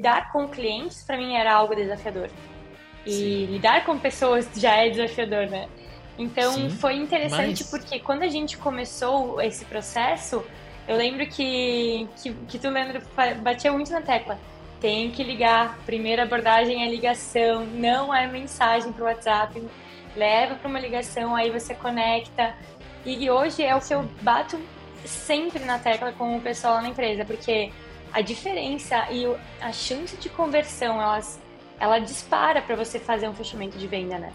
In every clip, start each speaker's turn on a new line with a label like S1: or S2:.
S1: lidar com clientes para mim era algo desafiador. E Sim. lidar com pessoas já é desafiador, né? Então Sim, foi interessante mas... porque quando a gente começou esse processo, eu lembro que, que, que tu, Leandro, batia muito na tecla. Tem que ligar. Primeira abordagem é ligação, não é mensagem para o WhatsApp. Leva para uma ligação, aí você conecta. E hoje é o que eu bato sempre na tecla com o pessoal na empresa, porque a diferença e a chance de conversão, elas, ela dispara para você fazer um fechamento de venda, né?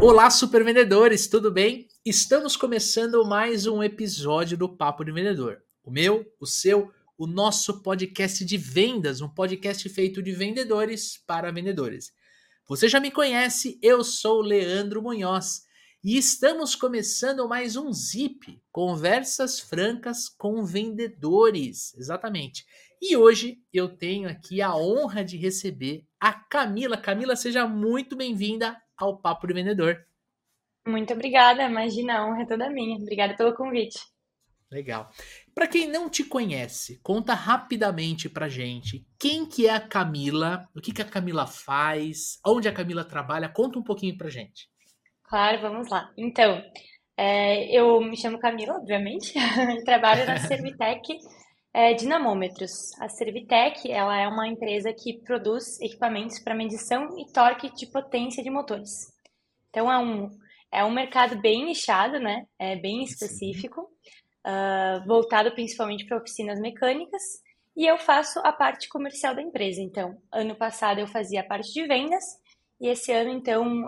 S2: Olá, super vendedores, tudo bem? Estamos começando mais um episódio do Papo de Vendedor. O meu, o seu, o nosso podcast de vendas, um podcast feito de vendedores para vendedores. Você já me conhece, eu sou Leandro Munhoz e estamos começando mais um Zip, conversas francas com vendedores, exatamente. E hoje eu tenho aqui a honra de receber a Camila. Camila, seja muito bem-vinda ao Papo de Vendedor.
S1: Muito obrigada, imagina, a honra é toda minha. Obrigada pelo convite.
S2: Legal. Para quem não te conhece, conta rapidamente pra gente quem que é a Camila, o que que a Camila faz, onde a Camila trabalha, conta um pouquinho pra gente.
S1: Claro, vamos lá. Então, é, eu me chamo Camila, obviamente, trabalho na Servitec é, Dinamômetros. A Servitec, ela é uma empresa que produz equipamentos para medição e torque de potência de motores. Então, é um, é um mercado bem nichado, né? É bem específico, uh, voltado principalmente para oficinas mecânicas. E eu faço a parte comercial da empresa. Então, ano passado eu fazia a parte de vendas e esse ano, então,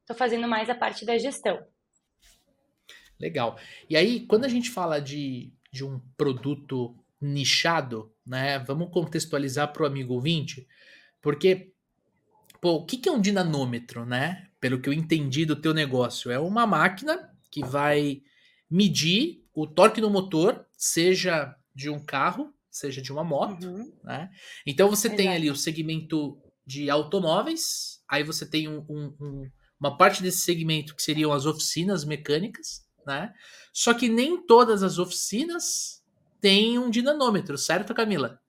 S1: estou uh, fazendo mais a parte da gestão.
S2: Legal. E aí, quando a gente fala de de um produto nichado, né? Vamos contextualizar para o amigo ouvinte, porque pô, o que é um dinanômetro, né? Pelo que eu entendi do teu negócio, é uma máquina que vai medir o torque no motor, seja de um carro, seja de uma moto, uhum. né? Então você Exato. tem ali o segmento de automóveis, aí você tem um, um, um, uma parte desse segmento que seriam as oficinas mecânicas, né? Só que nem todas as oficinas têm um dinanômetro, certo, Camila?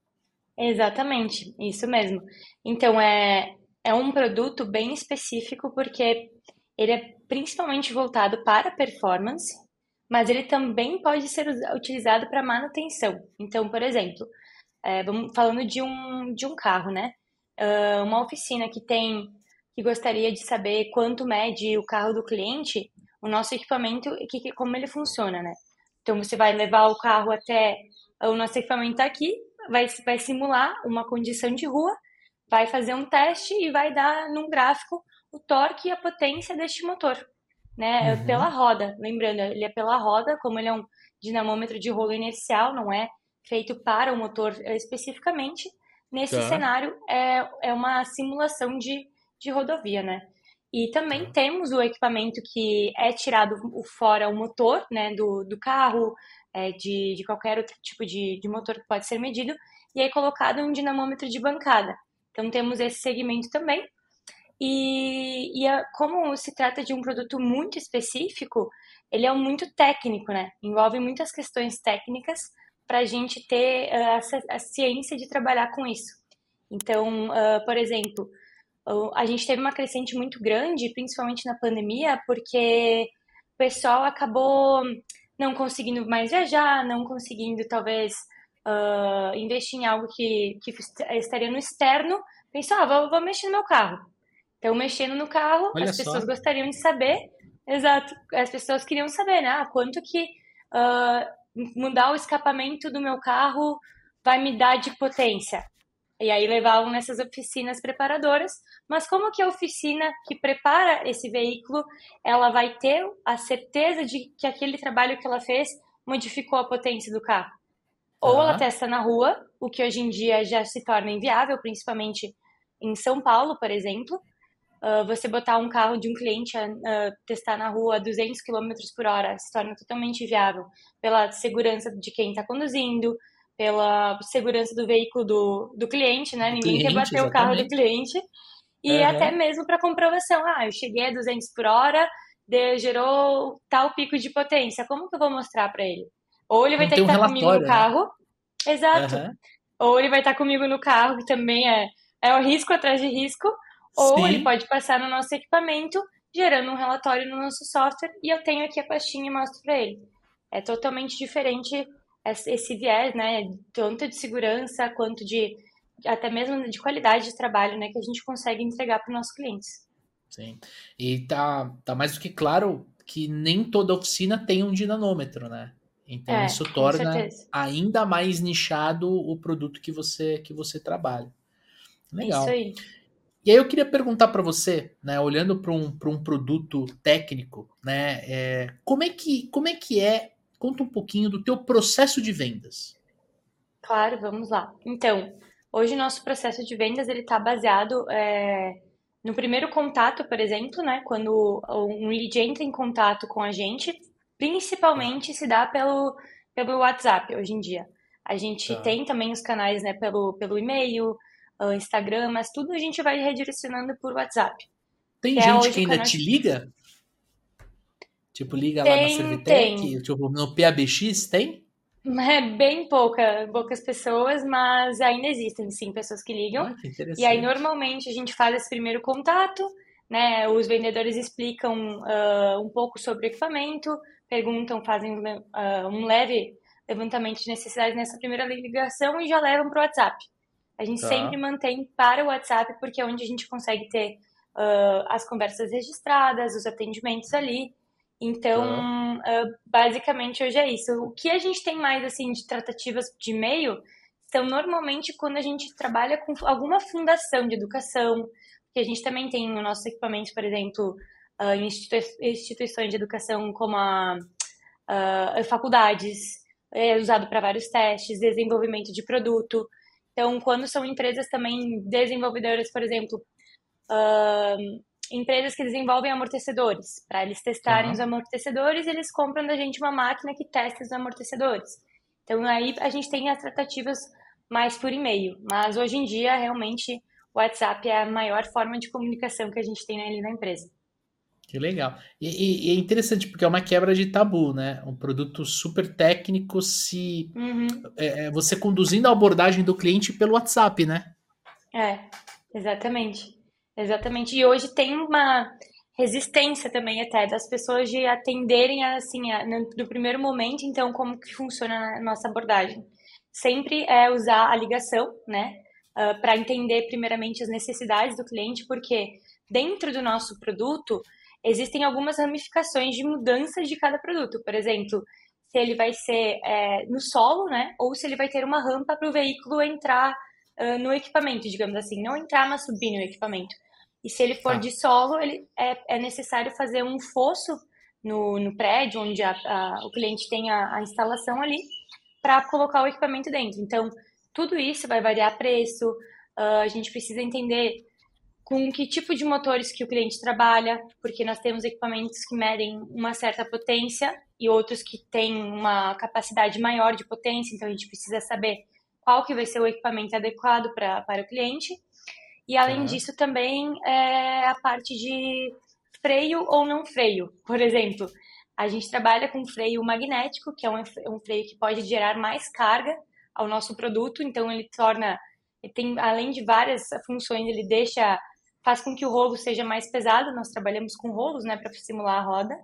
S1: Exatamente, isso mesmo. Então é, é um produto bem específico porque ele é principalmente voltado para performance, mas ele também pode ser utilizado para manutenção. Então, por exemplo, é, vamos falando de um, de um carro, né? Uh, uma oficina que tem que gostaria de saber quanto mede o carro do cliente, o nosso equipamento, que, como ele funciona, né? Então, você vai levar o carro até o nosso equipamento aqui, vai, vai simular uma condição de rua, vai fazer um teste e vai dar num gráfico o torque e a potência deste motor, né? Uhum. Pela roda. Lembrando, ele é pela roda, como ele é um dinamômetro de rolo inercial, não é feito para o motor especificamente. Nesse tá. cenário, é, é uma simulação de, de rodovia, né? E também uhum. temos o equipamento que é tirado fora o motor né, do, do carro, é, de, de qualquer outro tipo de, de motor que pode ser medido, e é colocado um dinamômetro de bancada. Então temos esse segmento também. E, e a, como se trata de um produto muito específico, ele é muito técnico, né? Envolve muitas questões técnicas para a gente ter uh, a, a, ciência de trabalhar com isso. Então, uh, por exemplo, a gente teve uma crescente muito grande, principalmente na pandemia, porque o pessoal acabou não conseguindo mais viajar, não conseguindo talvez uh, investir em algo que, que estaria no externo. Pensou, ah, vou, vou mexer no meu carro. Então, mexendo no carro, Olha as pessoas só. gostariam de saber, exato, as pessoas queriam saber, né? Ah, quanto que uh, mudar o escapamento do meu carro vai me dar de potência. E aí levavam nessas oficinas preparadoras. Mas como que a oficina que prepara esse veículo, ela vai ter a certeza de que aquele trabalho que ela fez modificou a potência do carro? Ou ela testa na rua, o que hoje em dia já se torna inviável, principalmente em São Paulo, por exemplo. Uh, você botar um carro de um cliente a uh, testar na rua a 200 km por hora se torna totalmente inviável pela segurança de quem está conduzindo, pela segurança do veículo do, do cliente, né? Ninguém cliente, quer bater exatamente. o carro do cliente. E uhum. até mesmo para comprovação. Ah, eu cheguei a 200 por hora, de, gerou tal pico de potência. Como que eu vou mostrar para ele? Ou ele vai ter que estar um comigo no né? carro. Exato. Uhum. Ou ele vai estar comigo no carro, que também é, é o risco atrás de risco. Ou Sim. ele pode passar no nosso equipamento, gerando um relatório no nosso software, e eu tenho aqui a pastinha e mostro para ele. É totalmente diferente esse viés, né, tanto de segurança quanto de até mesmo de qualidade de trabalho, né, que a gente consegue entregar para os nossos clientes.
S2: Sim. E tá, tá mais do que claro que nem toda oficina tem um dinanômetro, né? Então é, isso torna ainda mais nichado o produto que você que você trabalha. Legal. Isso aí. E aí eu queria perguntar para você, né, olhando para um, um produto técnico, né, é, como é que como é que é? Conta um pouquinho do teu processo de vendas.
S1: Claro, vamos lá. Então, hoje nosso processo de vendas ele está baseado é, no primeiro contato, por exemplo, né, quando um lead entra em contato com a gente, principalmente se dá pelo, pelo WhatsApp hoje em dia. A gente tá. tem também os canais né, pelo, pelo e-mail, Instagram, mas tudo a gente vai redirecionando por WhatsApp.
S2: Tem é gente que ainda te liga? Tipo, liga tem, lá na Servitec? Tipo, no PABX tem?
S1: É bem pouca, poucas pessoas, mas ainda existem sim pessoas que ligam. Ah, que e aí normalmente a gente faz esse primeiro contato, né? Os vendedores explicam uh, um pouco sobre o equipamento, perguntam, fazem uh, um leve levantamento de necessidades nessa primeira ligação e já levam para o WhatsApp. A gente tá. sempre mantém para o WhatsApp porque é onde a gente consegue ter uh, as conversas registradas, os atendimentos ali. Então, tá. uh, basicamente hoje é isso. O que a gente tem mais assim de tratativas de e-mail são normalmente quando a gente trabalha com alguma fundação de educação, que a gente também tem no nosso equipamento, por exemplo, uh, instituições de educação como a, uh, faculdades, é usado para vários testes, desenvolvimento de produto. Então, quando são empresas também desenvolvedoras, por exemplo, uh, empresas que desenvolvem amortecedores, para eles testarem uhum. os amortecedores, eles compram da gente uma máquina que testa os amortecedores. Então, aí a gente tem as tratativas mais por e-mail, mas hoje em dia, realmente, o WhatsApp é a maior forma de comunicação que a gente tem ali na empresa.
S2: Que legal. E, e, é interessante porque é uma quebra de tabu, né? Um produto super técnico se uhum. é, é você conduzindo a abordagem do cliente pelo WhatsApp, né?
S1: É, exatamente. Exatamente. E hoje tem uma resistência também até das pessoas de atenderem assim a, no, no primeiro momento, então como que funciona a nossa abordagem? Sempre é usar a ligação, né? Uh, ah, para entender primeiramente as necessidades do cliente, porque dentro do nosso produto existem algumas ramificações de mudanças de cada produto. Por exemplo, se ele vai ser é, no solo, né? Ou se ele vai ter uma rampa para o veículo entrar uh, no equipamento, digamos assim. Não entrar, mas subir no equipamento. E se ele for tá. de solo, ele é, é, necessário fazer um fosso no, no prédio onde a, a, o cliente tem a, a instalação ali para colocar o equipamento dentro. Então, tudo isso vai variar preço. Uh, a gente precisa entender com que tipo de motores que o cliente trabalha, porque nós temos equipamentos que medem uma certa potência e outros que têm uma capacidade maior de potência, então a gente precisa saber qual que vai ser o equipamento adequado pra, para o cliente. E além uhum. disso também é a parte de freio ou não freio. Por exemplo, a gente trabalha com freio magnético, que é um, um freio que pode gerar mais carga ao nosso produto, então ele torna, ele tem além de várias funções, ele deixa faz com que o rolo seja mais pesado. Nós trabalhamos com rolos, né, para simular a roda.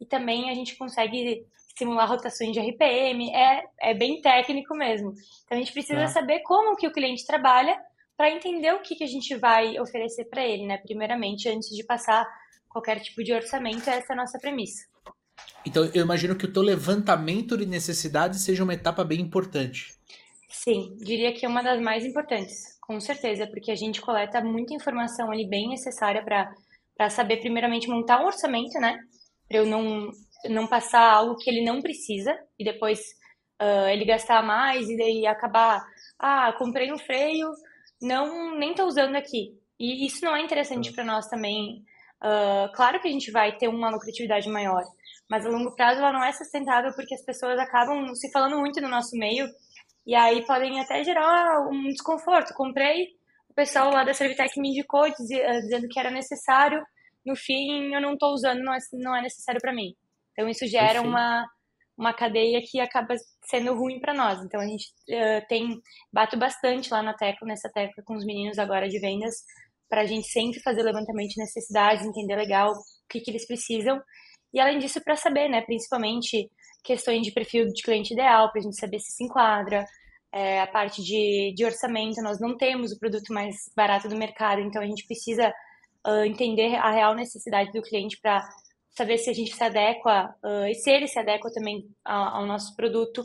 S1: E também a gente consegue simular rotações de RPM. É, é bem técnico mesmo. Então a gente precisa é. saber como que o cliente trabalha para entender o que, que a gente vai oferecer para ele, né? Primeiramente, antes de passar qualquer tipo de orçamento, essa é a nossa premissa.
S2: Então, eu imagino que o teu levantamento de necessidades seja uma etapa bem importante.
S1: Sim, diria que é uma das mais importantes. Com certeza, porque a gente coleta muita informação ali bem necessária para saber, primeiramente, montar um orçamento, né? Para eu não, não passar algo que ele não precisa e depois uh, ele gastar mais e daí acabar, ah, comprei um freio, não nem tô usando aqui. E isso não é interessante para nós também. Uh, claro que a gente vai ter uma lucratividade maior, mas a longo prazo ela não é sustentável porque as pessoas acabam se falando muito no nosso meio e aí podem até gerar um desconforto. Comprei, o pessoal lá da Servitec me indicou dizendo que era necessário, no fim eu não estou usando, não é, não é necessário para mim. Então isso gera uma, uma cadeia que acaba sendo ruim para nós. Então a gente uh, tem bato bastante lá na tecla, nessa tecla com os meninos agora de vendas, para a gente sempre fazer o levantamento de necessidades, entender legal o que, que eles precisam. E além disso, para saber, né, principalmente questões de perfil de cliente ideal, para a gente saber se se enquadra, é, a parte de, de orçamento, nós não temos o produto mais barato do mercado, então a gente precisa uh, entender a real necessidade do cliente para saber se a gente se adequa uh, e se ele se adequa também ao, ao nosso produto.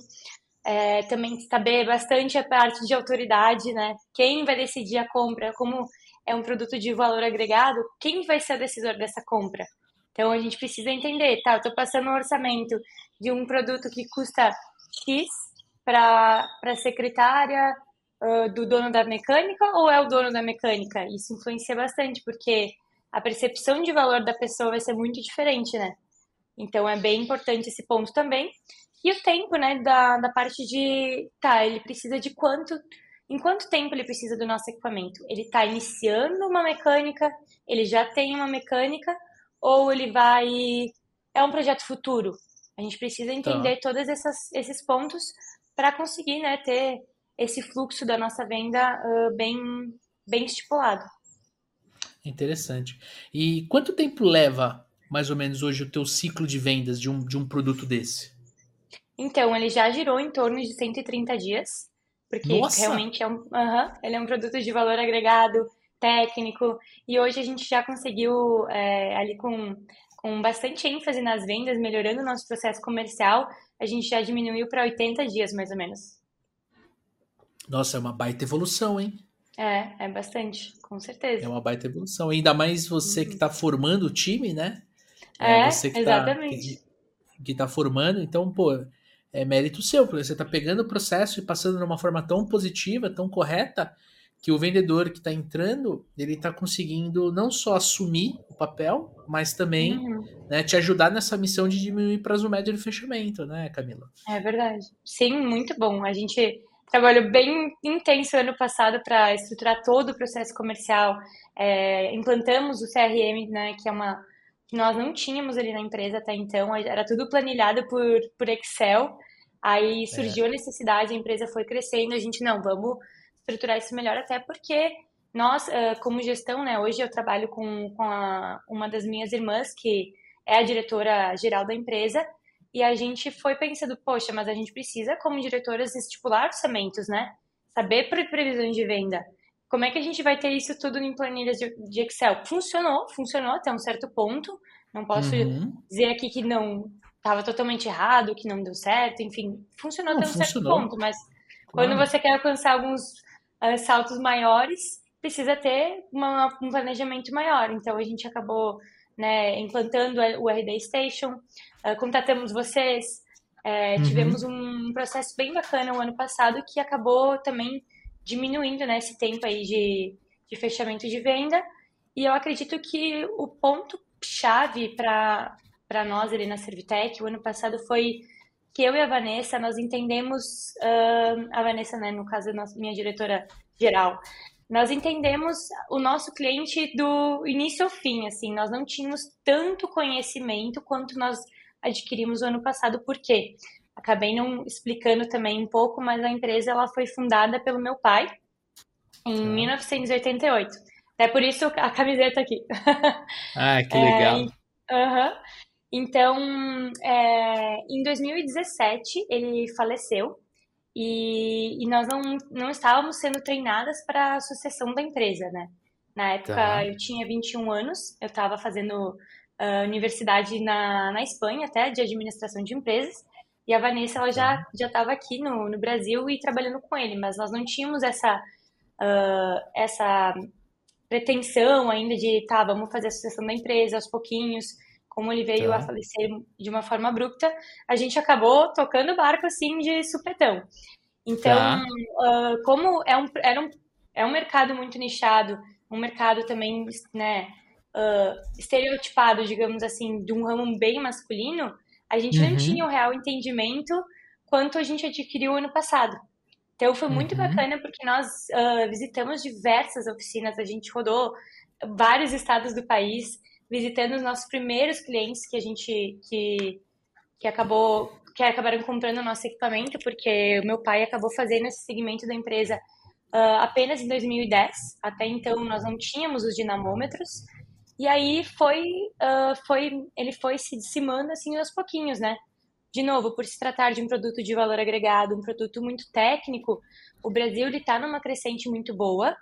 S1: É, também saber bastante a parte de autoridade, né? Quem vai decidir a compra, como é um produto de valor agregado, quem vai ser o decisor dessa compra? Então a gente precisa entender, tá? Eu estou passando um orçamento de um produto que custa X para a secretária uh, do dono da mecânica ou é o dono da mecânica? Isso influencia bastante, porque a percepção de valor da pessoa vai ser muito diferente, né? Então é bem importante esse ponto também. E o tempo, né, da, da parte de, tá, ele precisa de quanto em quanto tempo ele precisa do nosso equipamento? Ele está iniciando uma mecânica, ele já tem uma mecânica, ou ele vai. É um projeto futuro? A gente precisa entender tá. todos esses pontos para conseguir né, ter esse fluxo da nossa venda uh, bem, bem estipulado.
S2: Interessante. E quanto tempo leva, mais ou menos, hoje o teu ciclo de vendas de um, de um produto desse?
S1: Então, ele já girou em torno de 130 dias porque Nossa! realmente é um, uhum, ele é um produto de valor agregado, técnico, e hoje a gente já conseguiu, é, ali com, com bastante ênfase nas vendas, melhorando o nosso processo comercial, a gente já diminuiu para 80 dias, mais ou menos.
S2: Nossa, é uma baita evolução, hein?
S1: É, é bastante, com certeza.
S2: É uma baita evolução. Ainda mais você uhum. que está formando o time, né?
S1: É, é você que tá exatamente.
S2: Tá, que está formando, então, pô, é mérito seu, porque você está pegando o processo e passando de uma forma tão positiva, tão correta, que o vendedor que está entrando, ele está conseguindo não só assumir o papel, mas também uhum. né, te ajudar nessa missão de diminuir prazo médio de fechamento, né, Camila?
S1: É verdade. Sim, muito bom. A gente trabalhou bem intenso ano passado para estruturar todo o processo comercial. É, implantamos o CRM, né, que é uma que nós não tínhamos ali na empresa até então, era tudo planilhado por, por Excel. Aí é. surgiu é. a necessidade, a empresa foi crescendo, a gente, não, vamos estruturar isso melhor, até porque nós, como gestão, né, hoje eu trabalho com, com a, uma das minhas irmãs, que é a diretora geral da empresa, e a gente foi pensando, poxa, mas a gente precisa, como diretoras, estipular orçamentos, né? Saber previsões de venda. Como é que a gente vai ter isso tudo em planilhas de, de Excel? Funcionou, funcionou até um certo ponto. Não posso uhum. dizer aqui que não estava totalmente errado, que não deu certo, enfim, funcionou não, até um funcionou. certo ponto, mas claro. quando você quer alcançar alguns uh, saltos maiores, precisa ter uma, um planejamento maior. Então a gente acabou né, implantando o RD Station, uh, contatamos vocês, é, uhum. tivemos um processo bem bacana o ano passado que acabou também diminuindo né, esse tempo aí de, de fechamento de venda. E eu acredito que o ponto chave para para nós ali na Servitec, o ano passado foi que eu e a Vanessa, nós entendemos, uh, a Vanessa, né, no caso, nossa, minha diretora geral, nós entendemos o nosso cliente do início ao fim, assim, nós não tínhamos tanto conhecimento quanto nós adquirimos o ano passado, por quê? Acabei não explicando também um pouco, mas a empresa ela foi fundada pelo meu pai em 1988. É por isso a camiseta aqui.
S2: Ah, que legal.
S1: É, uh -huh. Então, é, em 2017, ele faleceu e, e, nós não, não estávamos sendo treinadas para a sucessão da empresa, né? Na época, tá. eu tinha 21 anos, eu estava fazendo uh, universidade na, na Espanha, até, de administração de empresas, e a Vanessa, ela já tá. já estava aqui no, no Brasil e trabalhando com ele, mas nós não tínhamos essa, uh, essa pretensão ainda de, tá, vamos fazer a sucessão da empresa aos pouquinhos, como ele veio tá. a falecer de uma forma abrupta, a gente acabou tocando o barco assim de supetão. Então, tá. uh, como é um, era um, é um mercado muito nichado, um mercado também, né, uh, estereotipado, digamos assim, de um ramo bem masculino, a gente uhum. não tinha o real entendimento quanto a gente adquiriu ano passado. Então foi muito uhum. bacana porque nós uh, visitamos diversas oficinas, a gente rodou vários estados do país, visitando os nossos primeiros clientes que a gente que, que acabou que acabaram comprando o nosso equipamento, porque o meu pai acabou fazendo esse segmento da empresa uh, apenas em 2010. Até então nós não tínhamos os dinamômetros. E aí foi, uh, foi ele foi se dissimando assim aos pouquinhos, né? De novo, por se tratar de um produto de valor agregado, um produto muito técnico, o Brasil está numa crescente muito boa,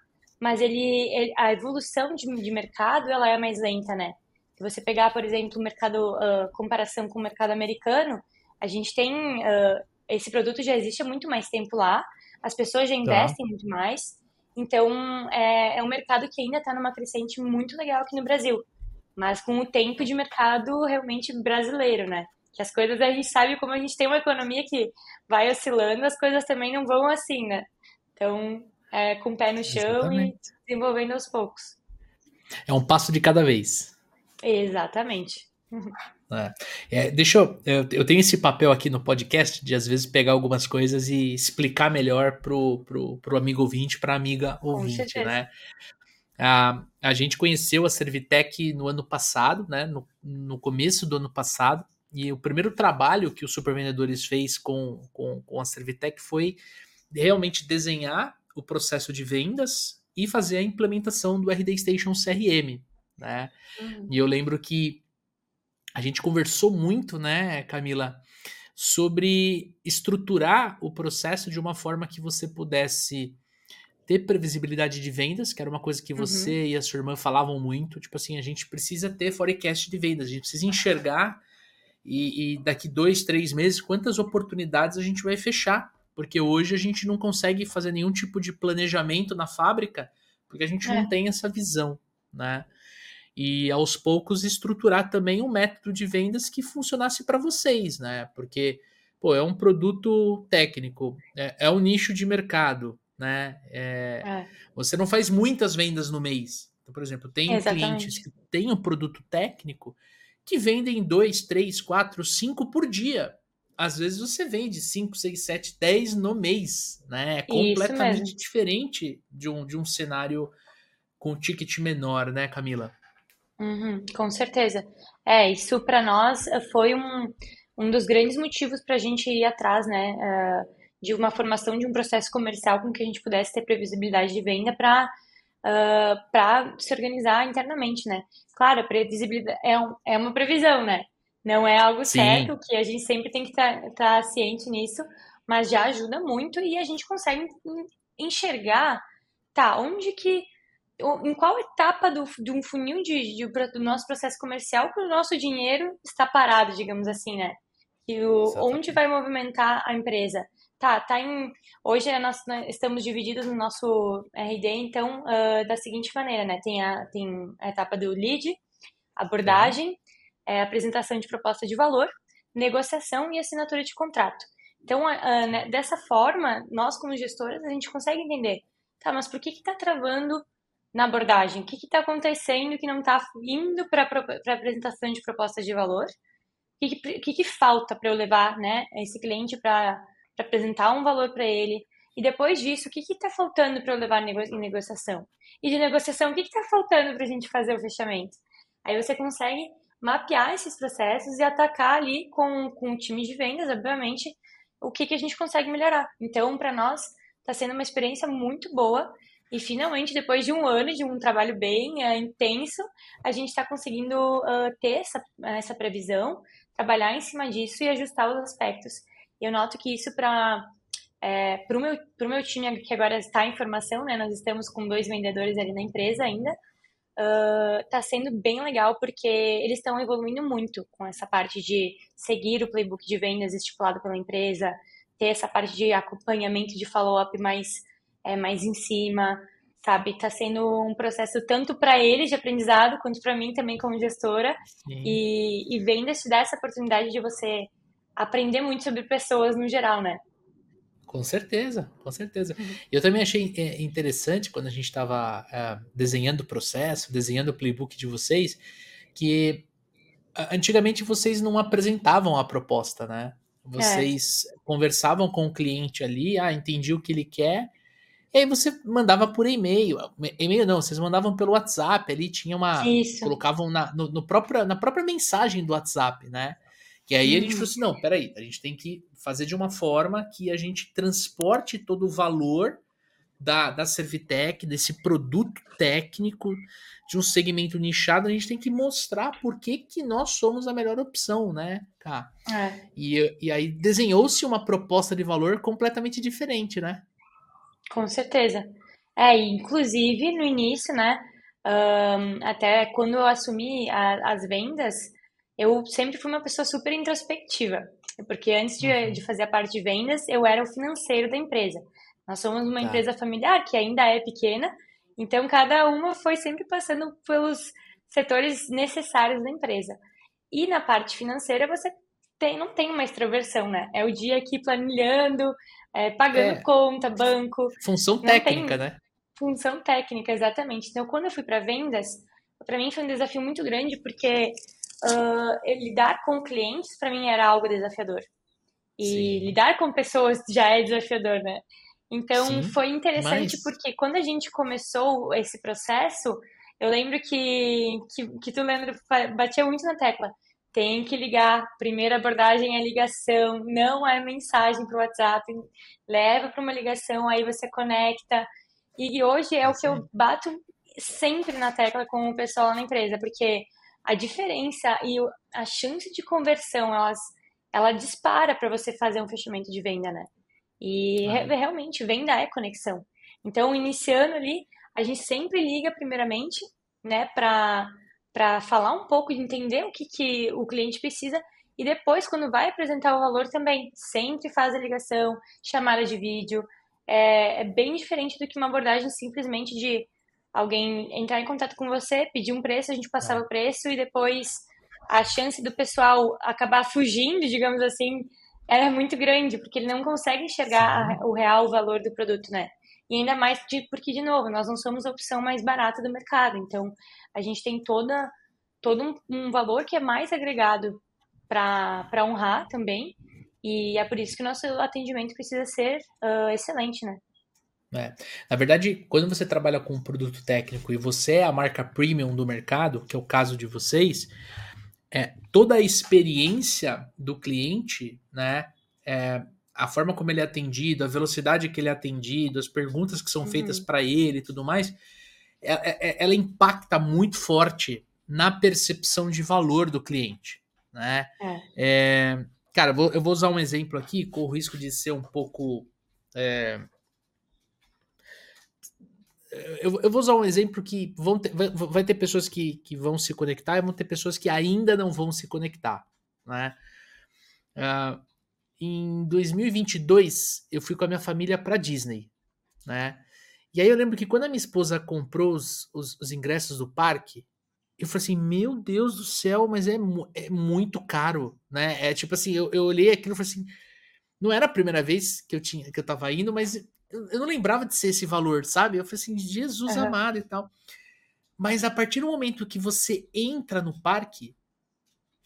S1: mas ele, ele a evolução de, de, mercado ela é mais lenta, né? Se você pegar, por exemplo, o mercado, uh, comparação com o mercado americano, a gente tem uh, esse produto já existe há muito mais tempo lá, as pessoas já tá. investem tá. muito mais. Então, é, é um mercado que ainda está numa crescente muito legal aqui no Brasil, mas com o tempo de mercado realmente brasileiro, né? Que as coisas a gente sabe como a gente tem uma economia que vai oscilando, as coisas também não vão assim, né? Então, é, com o pé no chão Exatamente. e desenvolvendo aos poucos.
S2: É um passo de cada vez.
S1: Exatamente.
S2: É. É, deixa eu, eu, eu. tenho esse papel aqui no podcast de às vezes pegar algumas coisas e explicar melhor pro, pro, pro amigo ouvinte, pra amiga ouvinte, né? A, a gente conheceu a Servitec no ano passado, né? No, no começo do ano passado. E o primeiro trabalho que o Super Vendedores fez com, com, com a Servitec foi realmente desenhar o processo de vendas e fazer a implementação do RD Station CRM, né? Uhum. E eu lembro que a gente conversou muito, né, Camila, sobre estruturar o processo de uma forma que você pudesse ter previsibilidade de vendas, que era uma coisa que você uhum. e a sua irmã falavam muito. Tipo assim, a gente precisa ter forecast de vendas, a gente precisa enxergar e, e daqui dois, três meses quantas oportunidades a gente vai fechar. Porque hoje a gente não consegue fazer nenhum tipo de planejamento na fábrica, porque a gente é. não tem essa visão, né? e aos poucos estruturar também um método de vendas que funcionasse para vocês, né? Porque pô, é um produto técnico, é, é um nicho de mercado, né? É, é. Você não faz muitas vendas no mês. Então, por exemplo, tem clientes que têm um produto técnico que vendem dois, três, quatro, cinco por dia. Às vezes você vende 5, 6, 7, 10 no mês, né? É completamente diferente de um, de um cenário com ticket menor, né, Camila?
S1: Uhum, com certeza. É, isso para nós eh, foi um, um dos grandes motivos para a gente ir atrás, né, uh, de uma formação de um processo comercial com que a gente pudesse ter previsibilidade de venda para uh, para se organizar internamente, né? Claro, a previsibilidade é, um, é uma previsão, né? Não é algo Sim. certo, que a gente sempre tem que estar tá, tá ciente nisso, mas já ajuda muito e a gente consegue enxergar, tá, onde que em qual etapa do, de um funil de, de, do nosso processo comercial que o nosso dinheiro está parado, digamos assim, né? Que o, onde vai movimentar a empresa? Tá, tá em. Hoje é nós, estamos divididos no nosso RD, então, uh, da seguinte maneira, né? Tem a, tem a etapa do lead, abordagem, é, apresentação de proposta de valor, negociação e assinatura de contrato. Então, uh, né, dessa forma, nós como gestoras, a gente consegue entender, tá, mas por que está travando na abordagem? O que está acontecendo que não está indo para a apresentação de propostas de valor? O que, que, que falta para eu levar né, esse cliente para apresentar um valor para ele? E depois disso, o que está faltando para eu levar em negociação? E de negociação, o que está faltando para a gente fazer o fechamento? Aí você consegue mapear esses processos e atacar ali com, com o time de vendas, obviamente, o que, que a gente consegue melhorar. Então, para nós, está sendo uma experiência muito boa e finalmente, depois de um ano de um trabalho bem uh, intenso, a gente está conseguindo uh, ter essa, essa previsão, trabalhar em cima disso e ajustar os aspectos. Eu noto que isso para é, para o meu, meu time que agora está em formação, né, nós estamos com dois vendedores ali na empresa ainda, uh, sendo bem legal porque eles estão evoluindo muito com essa parte de seguir o playbook de vendas estipulado pela empresa, ter essa parte de acompanhamento de follow-up mais é, mais em cima, sabe? Está sendo um processo tanto para eles de aprendizado, quanto para mim também como gestora. E, e venda te dá essa oportunidade de você aprender muito sobre pessoas no geral, né?
S2: Com certeza, com certeza. Uhum. Eu também achei é, interessante quando a gente estava é, desenhando o processo, desenhando o playbook de vocês, que antigamente vocês não apresentavam a proposta, né? Vocês é. conversavam com o cliente ali, ah, entendi o que ele quer. E aí você mandava por e-mail. E-mail não, vocês mandavam pelo WhatsApp ali, tinha uma. Isso. Colocavam na, no, no próprio, na própria mensagem do WhatsApp, né? E aí a gente falou assim: não, peraí, a gente tem que fazer de uma forma que a gente transporte todo o valor da, da Servitec, desse produto técnico, de um segmento nichado, a gente tem que mostrar por que, que nós somos a melhor opção, né, cara? É. E, e aí desenhou-se uma proposta de valor completamente diferente, né?
S1: Com certeza. É, inclusive no início, né, um, até quando eu assumi a, as vendas, eu sempre fui uma pessoa super introspectiva, porque antes de, uhum. de fazer a parte de vendas, eu era o financeiro da empresa. Nós somos uma tá. empresa familiar que ainda é pequena, então cada uma foi sempre passando pelos setores necessários da empresa. E na parte financeira você tem, não tem uma extroversão, né? É o dia aqui planilhando, é, pagando é. conta, banco.
S2: Função técnica, né?
S1: Função técnica, exatamente. Então, quando eu fui para vendas, para mim foi um desafio muito grande, porque uh, lidar com clientes, para mim, era algo desafiador. E Sim. lidar com pessoas já é desafiador, né? Então, Sim, foi interessante mas... porque quando a gente começou esse processo, eu lembro que, que, que tu lembra, batia muito na tecla. Tem que ligar. Primeira abordagem é ligação, não é mensagem para o WhatsApp. Leva para uma ligação, aí você conecta. E hoje é o que eu bato sempre na tecla com o pessoal na empresa, porque a diferença e a chance de conversão, elas, ela dispara para você fazer um fechamento de venda, né? E ah. realmente, venda é conexão. Então, iniciando ali, a gente sempre liga primeiramente, né, para falar um pouco, de entender o que, que o cliente precisa e depois, quando vai apresentar o valor também, sempre faz a ligação, chamada de vídeo. É, é, bem diferente do que uma abordagem simplesmente de alguém entrar em contato com você, pedir um preço, a gente passava é. o preço e depois a chance do pessoal acabar fugindo, digamos assim, era muito grande, porque ele não consegue enxergar o real valor do produto, né? E ainda mais de, porque, de novo, nós não somos a opção mais barata do mercado. Então, a gente tem toda, todo um, um valor que é mais agregado para honrar também. E é por isso que o nosso atendimento precisa ser uh, excelente, né?
S2: É. Na verdade, quando você trabalha com um produto técnico e você é a marca premium do mercado, que é o caso de vocês, é, toda a experiência do cliente, né? É, a forma como ele é atendido, a velocidade que ele é atendido, as perguntas que são feitas uhum. para ele e tudo mais, é, é, ela impacta muito forte na percepção de valor do cliente, né? É. é cara, eu vou, eu vou, usar um exemplo aqui, com o risco de ser um pouco é, eu, eu, vou usar um exemplo que vão ter, vai, vai, ter pessoas que, que vão se conectar e vão ter pessoas que ainda não vão se conectar, né? Uh, em 2022, eu fui com a minha família para Disney, né? E aí eu lembro que quando a minha esposa comprou os, os, os, ingressos do parque, eu falei assim, meu Deus do céu, mas é, é muito caro, né? É tipo assim, eu, eu olhei aquilo e falei assim, não era a primeira vez que eu tinha que eu tava indo, mas eu não lembrava de ser esse valor, sabe? Eu falei assim, Jesus uhum. amado e tal. Mas a partir do momento que você entra no parque,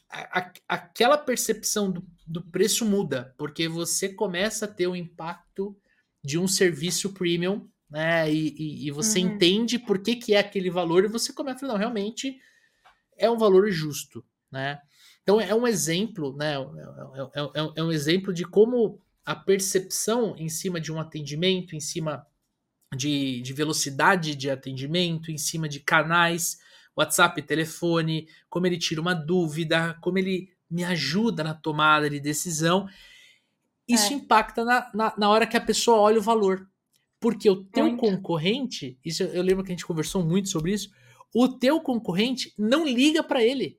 S2: a, a, aquela percepção do, do, preço muda, porque você começa a ter o impacto de um serviço premium, né? E, e, e você uhum. entende por que, que é aquele valor e você começa a falar, não, realmente é um valor justo, né? Então é um exemplo, né? É, é, é, é um exemplo de como a percepção em cima de um atendimento, em cima de, de velocidade de atendimento, em cima de canais, WhatsApp, telefone, como ele tira uma dúvida, como ele me ajuda na tomada de decisão. Isso é. impacta na, na, na, hora que a pessoa olha o valor. Porque o teu muito. concorrente, isso eu lembro que a gente conversou muito sobre isso, o teu concorrente não liga para ele.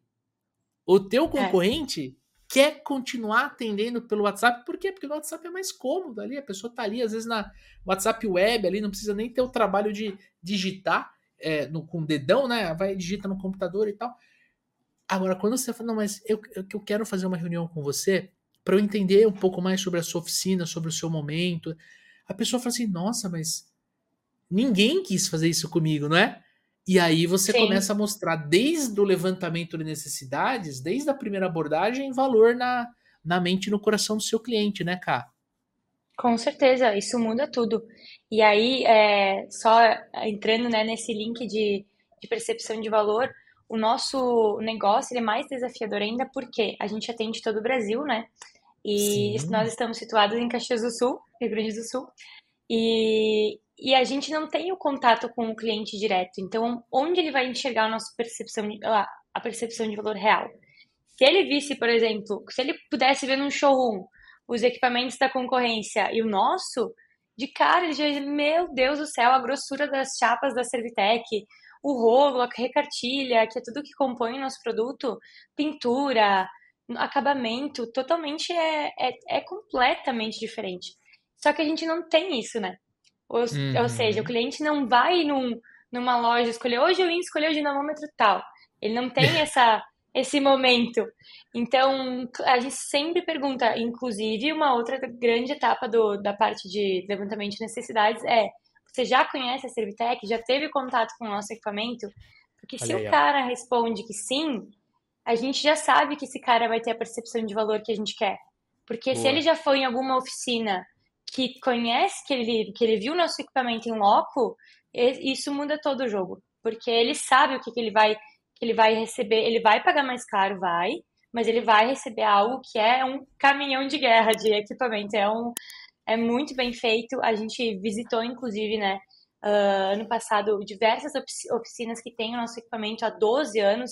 S2: O teu é. concorrente quer continuar atendendo pelo WhatsApp. Por quê? Porque o WhatsApp é mais cômodo ali, a pessoa tá ali, às vezes na WhatsApp web ali, não precisa nem ter o trabalho de digitar é, no, com o dedão, né? Vai digita no computador e tal. Agora, quando você fala, não, mas eu, eu, eu quero fazer uma reunião com você para eu entender um pouco mais sobre a sua oficina, sobre o seu momento. A pessoa fala assim, nossa, mas ninguém quis fazer isso comigo, não é? E aí você Sim. começa a mostrar desde o levantamento de necessidades, desde a primeira abordagem, valor na, na mente e no coração do seu cliente, né, Cá?
S1: Com certeza, isso muda tudo. E aí, é, só entrando né, nesse link de, de percepção de valor, o nosso negócio é mais desafiador ainda porque a gente atende todo o Brasil, né? E Sim. nós estamos situados em Caxias do Sul, Rio Grande do Sul. E, e a gente não tem o contato com o cliente direto. Então, onde ele vai enxergar a nossa percepção, a percepção de valor real? Se ele visse, por exemplo, se ele pudesse ver num showroom os equipamentos da concorrência e o nosso, de cara ele já meu Deus do céu, a grossura das chapas da Servitec, o rolo, a recartilha, que é tudo que compõe o nosso produto, pintura, acabamento, totalmente é, é, é completamente diferente. Só que a gente não tem isso, né? Ou, uhum. ou seja, o cliente não vai num, numa loja escolher, hoje eu vim escolher o dinamômetro tal. Ele não tem essa, esse momento. Então, a gente sempre pergunta, inclusive, uma outra grande etapa do, da parte de levantamento de necessidades é: você já conhece a Servitec? Já teve contato com o nosso equipamento? Porque Olha se aí, o cara ó. responde que sim, a gente já sabe que esse cara vai ter a percepção de valor que a gente quer. Porque Boa. se ele já foi em alguma oficina que conhece, que ele, que ele viu nosso equipamento em loco, isso muda todo o jogo. Porque ele sabe o que, que ele vai que ele vai receber, ele vai pagar mais caro, vai, mas ele vai receber algo que é um caminhão de guerra de equipamento. É, um, é muito bem feito. A gente visitou, inclusive, né, uh, ano passado, diversas oficinas que têm o nosso equipamento há 12 anos,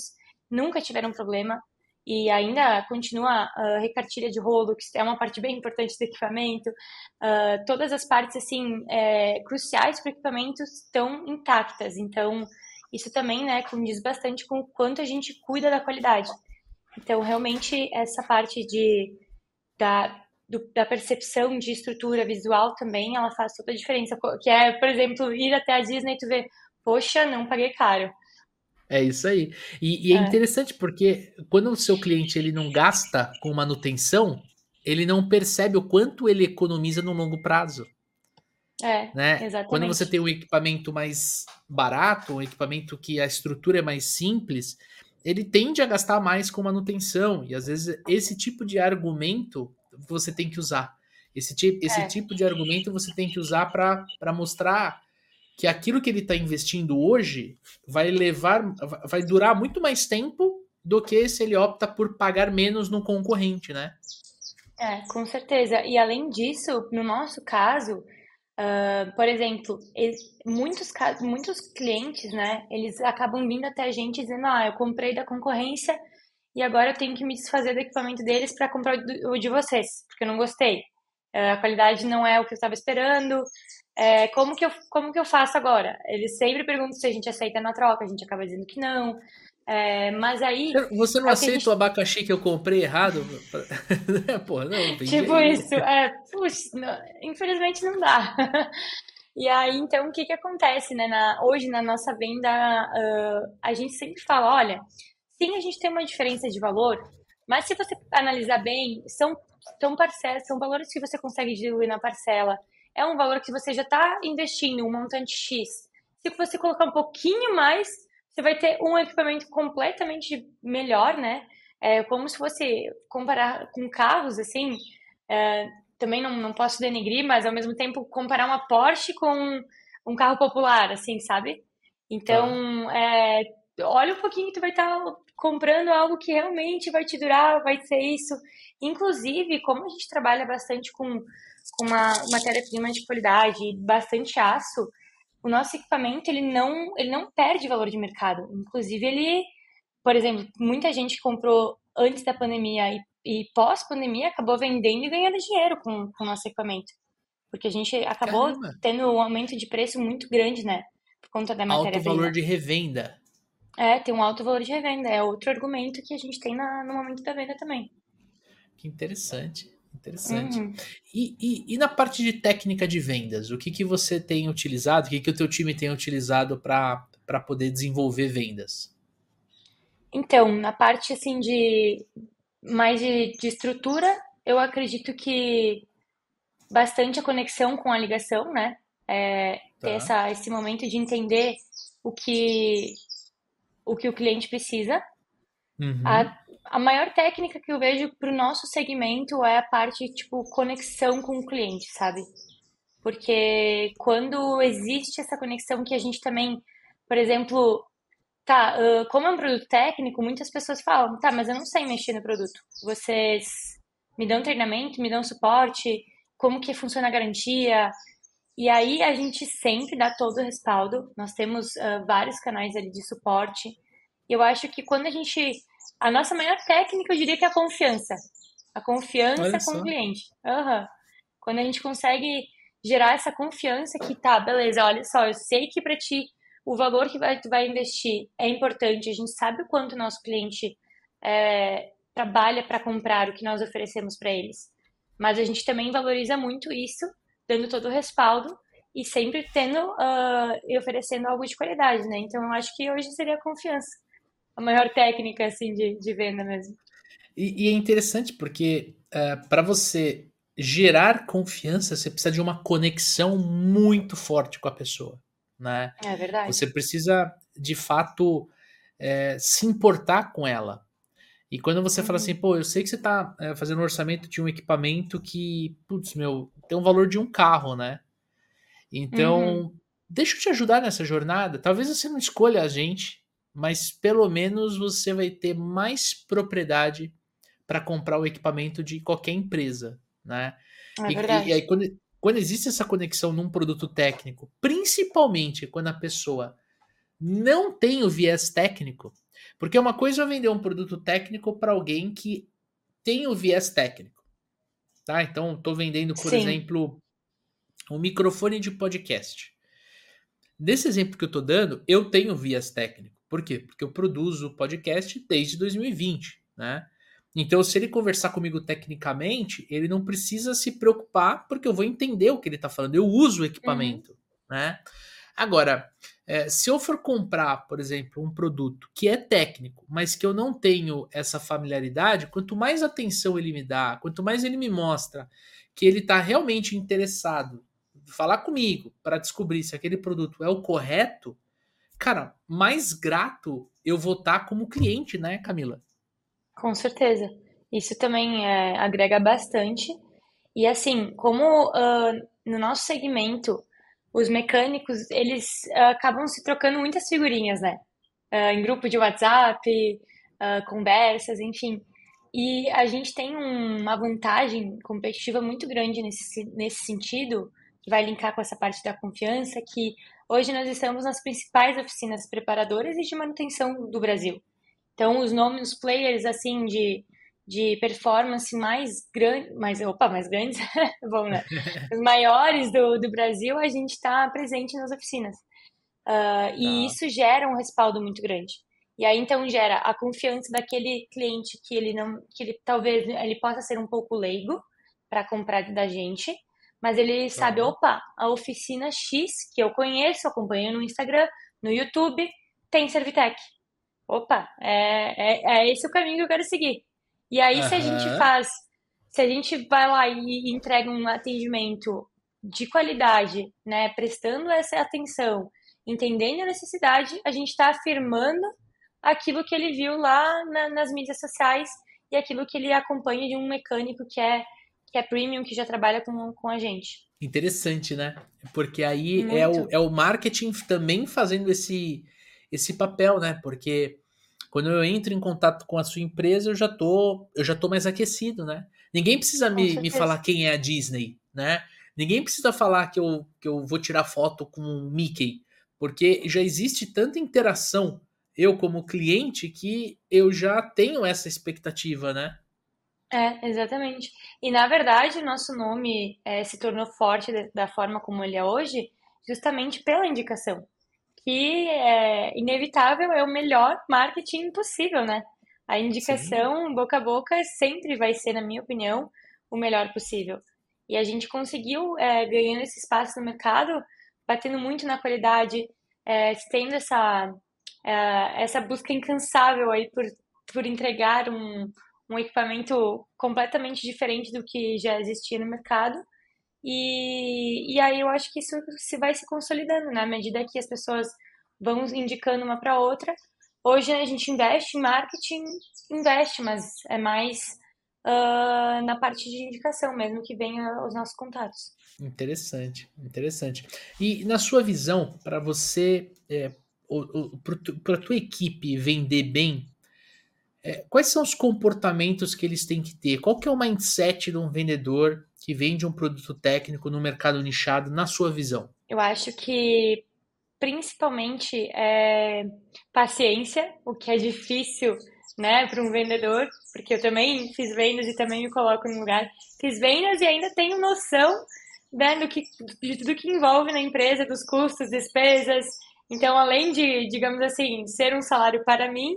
S1: nunca tiveram problema e ainda continua uh, recartilha de rolo, que é uma parte bem importante do equipamento. Uh, todas as partes assim é, cruciais para o equipamento estão intactas. Então, isso também né, condiz bastante com o quanto a gente cuida da qualidade. Então, realmente, essa parte de, da, do, da percepção de estrutura visual também, ela faz toda a diferença. Que é, por exemplo, ir até a Disney e tu ver, poxa, não paguei caro.
S2: É isso aí. E, e é, é, interessante porque quando o seu cliente ele não gasta com manutenção, ele não percebe o quanto ele economiza no longo prazo.
S1: É,
S2: né?
S1: exatamente.
S2: Quando você tem um equipamento mais barato, um equipamento que a estrutura é mais simples, ele tende a gastar mais com manutenção. E às vezes esse tipo de argumento você tem que usar. Esse, tipo, esse é. tipo de argumento você tem que usar para mostrar que aquilo que ele está investindo hoje vai levar, vai durar muito mais tempo do que se ele opta por pagar menos no concorrente, né?
S1: É, com certeza. E além disso, no nosso caso, uh, por exemplo, muitos, muitos clientes, né, eles acabam vindo até a gente dizendo, ah, eu comprei da concorrência e agora eu tenho que me desfazer do equipamento deles para comprar o de vocês, porque eu não gostei. Uh, a qualidade não é o que eu estava esperando, é, como, que eu, como que eu faço agora? Eles sempre perguntam se a gente aceita na troca, a gente acaba dizendo que não. É, mas aí.
S2: Você não aceita gente... o abacaxi que eu comprei errado?
S1: Pô, não, tipo isso. É, puxa, não, infelizmente não dá. e aí, então, o que, que acontece, né? Na, hoje, na nossa venda, uh, a gente sempre fala: olha, sim, a gente tem uma diferença de valor, mas se você analisar bem, são, são parcelas, são valores que você consegue diluir na parcela é um valor que você já está investindo um montante X. Se você colocar um pouquinho mais, você vai ter um equipamento completamente melhor, né? É como se fosse comparar com carros, assim. É, também não, não posso denegrir, mas ao mesmo tempo comparar uma Porsche com um carro popular, assim, sabe? Então, tá. é, olha um pouquinho, tu vai estar tá comprando algo que realmente vai te durar, vai ser isso. Inclusive, como a gente trabalha bastante com com uma matéria-prima de qualidade, bastante aço, o nosso equipamento ele não, ele não perde valor de mercado. Inclusive, ele, por exemplo, muita gente comprou antes da pandemia e, e pós-pandemia acabou vendendo e ganhando dinheiro com, com o nosso equipamento. Porque a gente acabou Caramba. tendo um aumento de preço muito grande, né? Por conta da matéria-prima.
S2: Alto valor de revenda.
S1: É, tem um alto valor de revenda. É outro argumento que a gente tem na, no momento da venda também.
S2: Que interessante. Interessante. Uhum. E, e, e, na parte de técnica de vendas, o que, que você tem utilizado, o que, que o teu time tem utilizado para poder desenvolver vendas?
S1: Então, na parte assim de mais de, de estrutura, eu acredito que bastante a conexão com a ligação, né? É, tá. Ter essa, esse momento de entender o que o, que o cliente precisa. Uhum. A, a maior técnica que eu vejo para o nosso segmento é a parte, tipo, conexão com o cliente, sabe? Porque quando existe essa conexão que a gente também, por exemplo, tá, uh, como é um produto técnico, muitas pessoas falam, tá, mas eu não sei mexer no produto. Vocês me dão treinamento, me dão suporte, como que funciona a garantia? E aí a gente sempre dá todo o respaldo. Nós temos uh, vários canais ali de suporte. E eu acho que quando a gente a nossa maior técnica, eu diria que é a confiança. A confiança com o cliente. Uhum. Quando a gente consegue gerar essa confiança que tá, beleza, olha só, eu sei que para ti o valor que vai, tu vai investir é importante, a gente sabe o quanto o nosso cliente é, trabalha para comprar o que nós oferecemos para eles. Mas a gente também valoriza muito isso, dando todo o respaldo e sempre tendo uh, e oferecendo algo de qualidade, né? Então eu acho que hoje seria a confiança a maior técnica assim de, de venda mesmo.
S2: E, e é interessante porque uh, é, para você gerar confiança, você precisa de uma conexão muito forte com a pessoa, né?
S1: É verdade.
S2: Você precisa de fato é, se importar com ela. E quando você uhum. fala assim, pô, eu sei que você está é, fazendo um orçamento de um equipamento que, putz, meu, tem um valor de um carro, né? Então, uhum. deixa eu te ajudar nessa jornada. Talvez você não escolha a gente, mas pelo menos você vai ter mais propriedade para comprar o equipamento de qualquer empresa, né?
S1: É e,
S2: e, aí quando, quando existe essa conexão num produto técnico, principalmente quando a pessoa não tem o viés técnico, porque uma coisa é vender um produto técnico para alguém que tem o viés técnico, tá? Então, estou vendendo, por Sim. exemplo, um microfone de podcast. Nesse exemplo que eu estou dando, eu tenho viés técnico. Por quê? Porque eu produzo podcast desde 2020, né? Então, se ele conversar comigo tecnicamente, ele não precisa se preocupar, porque eu vou entender o que ele está falando. Eu uso o equipamento, uhum. né? Agora, é, se eu for comprar, por exemplo, um produto que é técnico, mas que eu não tenho essa familiaridade, quanto mais atenção ele me dá, quanto mais ele me mostra que ele está realmente interessado em falar comigo para descobrir se aquele produto é o correto, cara, mais grato eu vou estar tá como cliente, né, Camila?
S1: Com certeza. Isso também é, agrega bastante. E assim, como uh, no nosso segmento, os mecânicos, eles uh, acabam se trocando muitas figurinhas, né? Uh, em grupo de WhatsApp, conversas, enfim. E a gente tem um, uma vantagem competitiva muito grande nesse, nesse sentido, que vai linkar com essa parte da confiança, que Hoje nós estamos nas principais oficinas preparadoras e de manutenção do Brasil. Então, os nomes, os players, assim, de, de performance mais grandes, mais, opa, mais grandes, bom, né? Os maiores do, do Brasil, a gente está presente nas oficinas. Uh, e tá. isso gera um respaldo muito grande. E aí, então, gera a confiança daquele cliente que ele não, que ele talvez ele possa ser um pouco leigo para comprar da gente, mas ele sabe, uhum. opa, a oficina X, que eu conheço, acompanho no Instagram, no YouTube, tem Servitec. Opa, é, é, é esse o caminho que eu quero seguir. E aí, uhum. se a gente faz, se a gente vai lá e entrega um atendimento de qualidade, né, prestando essa atenção, entendendo a necessidade, a gente está afirmando aquilo que ele viu lá na, nas mídias sociais e aquilo que ele acompanha de um mecânico que é que é premium, que já trabalha com, com a gente.
S2: Interessante, né? Porque aí é o, é o marketing também fazendo esse, esse papel, né? Porque quando eu entro em contato com a sua empresa, eu já tô, eu já tô mais aquecido, né? Ninguém precisa me, me falar quem é a Disney, né? Ninguém precisa falar que eu, que eu vou tirar foto com o Mickey, porque já existe tanta interação, eu como cliente, que eu já tenho essa expectativa, né?
S1: É, exatamente. E na verdade, o nosso nome é, se tornou forte da forma como ele é hoje, justamente pela indicação, que é inevitável, é o melhor marketing possível, né? A indicação Sim. boca a boca sempre vai ser, na minha opinião, o melhor possível. E a gente conseguiu é, ganhando esse espaço no mercado, batendo muito na qualidade, é, tendo essa, é, essa busca incansável aí por, por entregar um, um equipamento completamente diferente do que já existia no mercado. E, e aí eu acho que isso se vai se consolidando, né? À medida que as pessoas vão indicando uma para outra, hoje a gente investe em marketing, investe, mas é mais uh, na parte de indicação mesmo que vem os nossos contatos.
S2: Interessante, interessante. E na sua visão, para você, é, para a tua equipe vender bem, quais são os comportamentos que eles têm que ter? Qual que é o mindset de um vendedor que vende um produto técnico no mercado nichado, na sua visão?
S1: Eu acho que principalmente é paciência, o que é difícil, né, para um vendedor, porque eu também fiz vendas e também me coloco no lugar. Fiz vendas e ainda tenho noção né, do que, de tudo que envolve na empresa, dos custos, despesas. Então, além de, digamos assim, ser um salário para mim,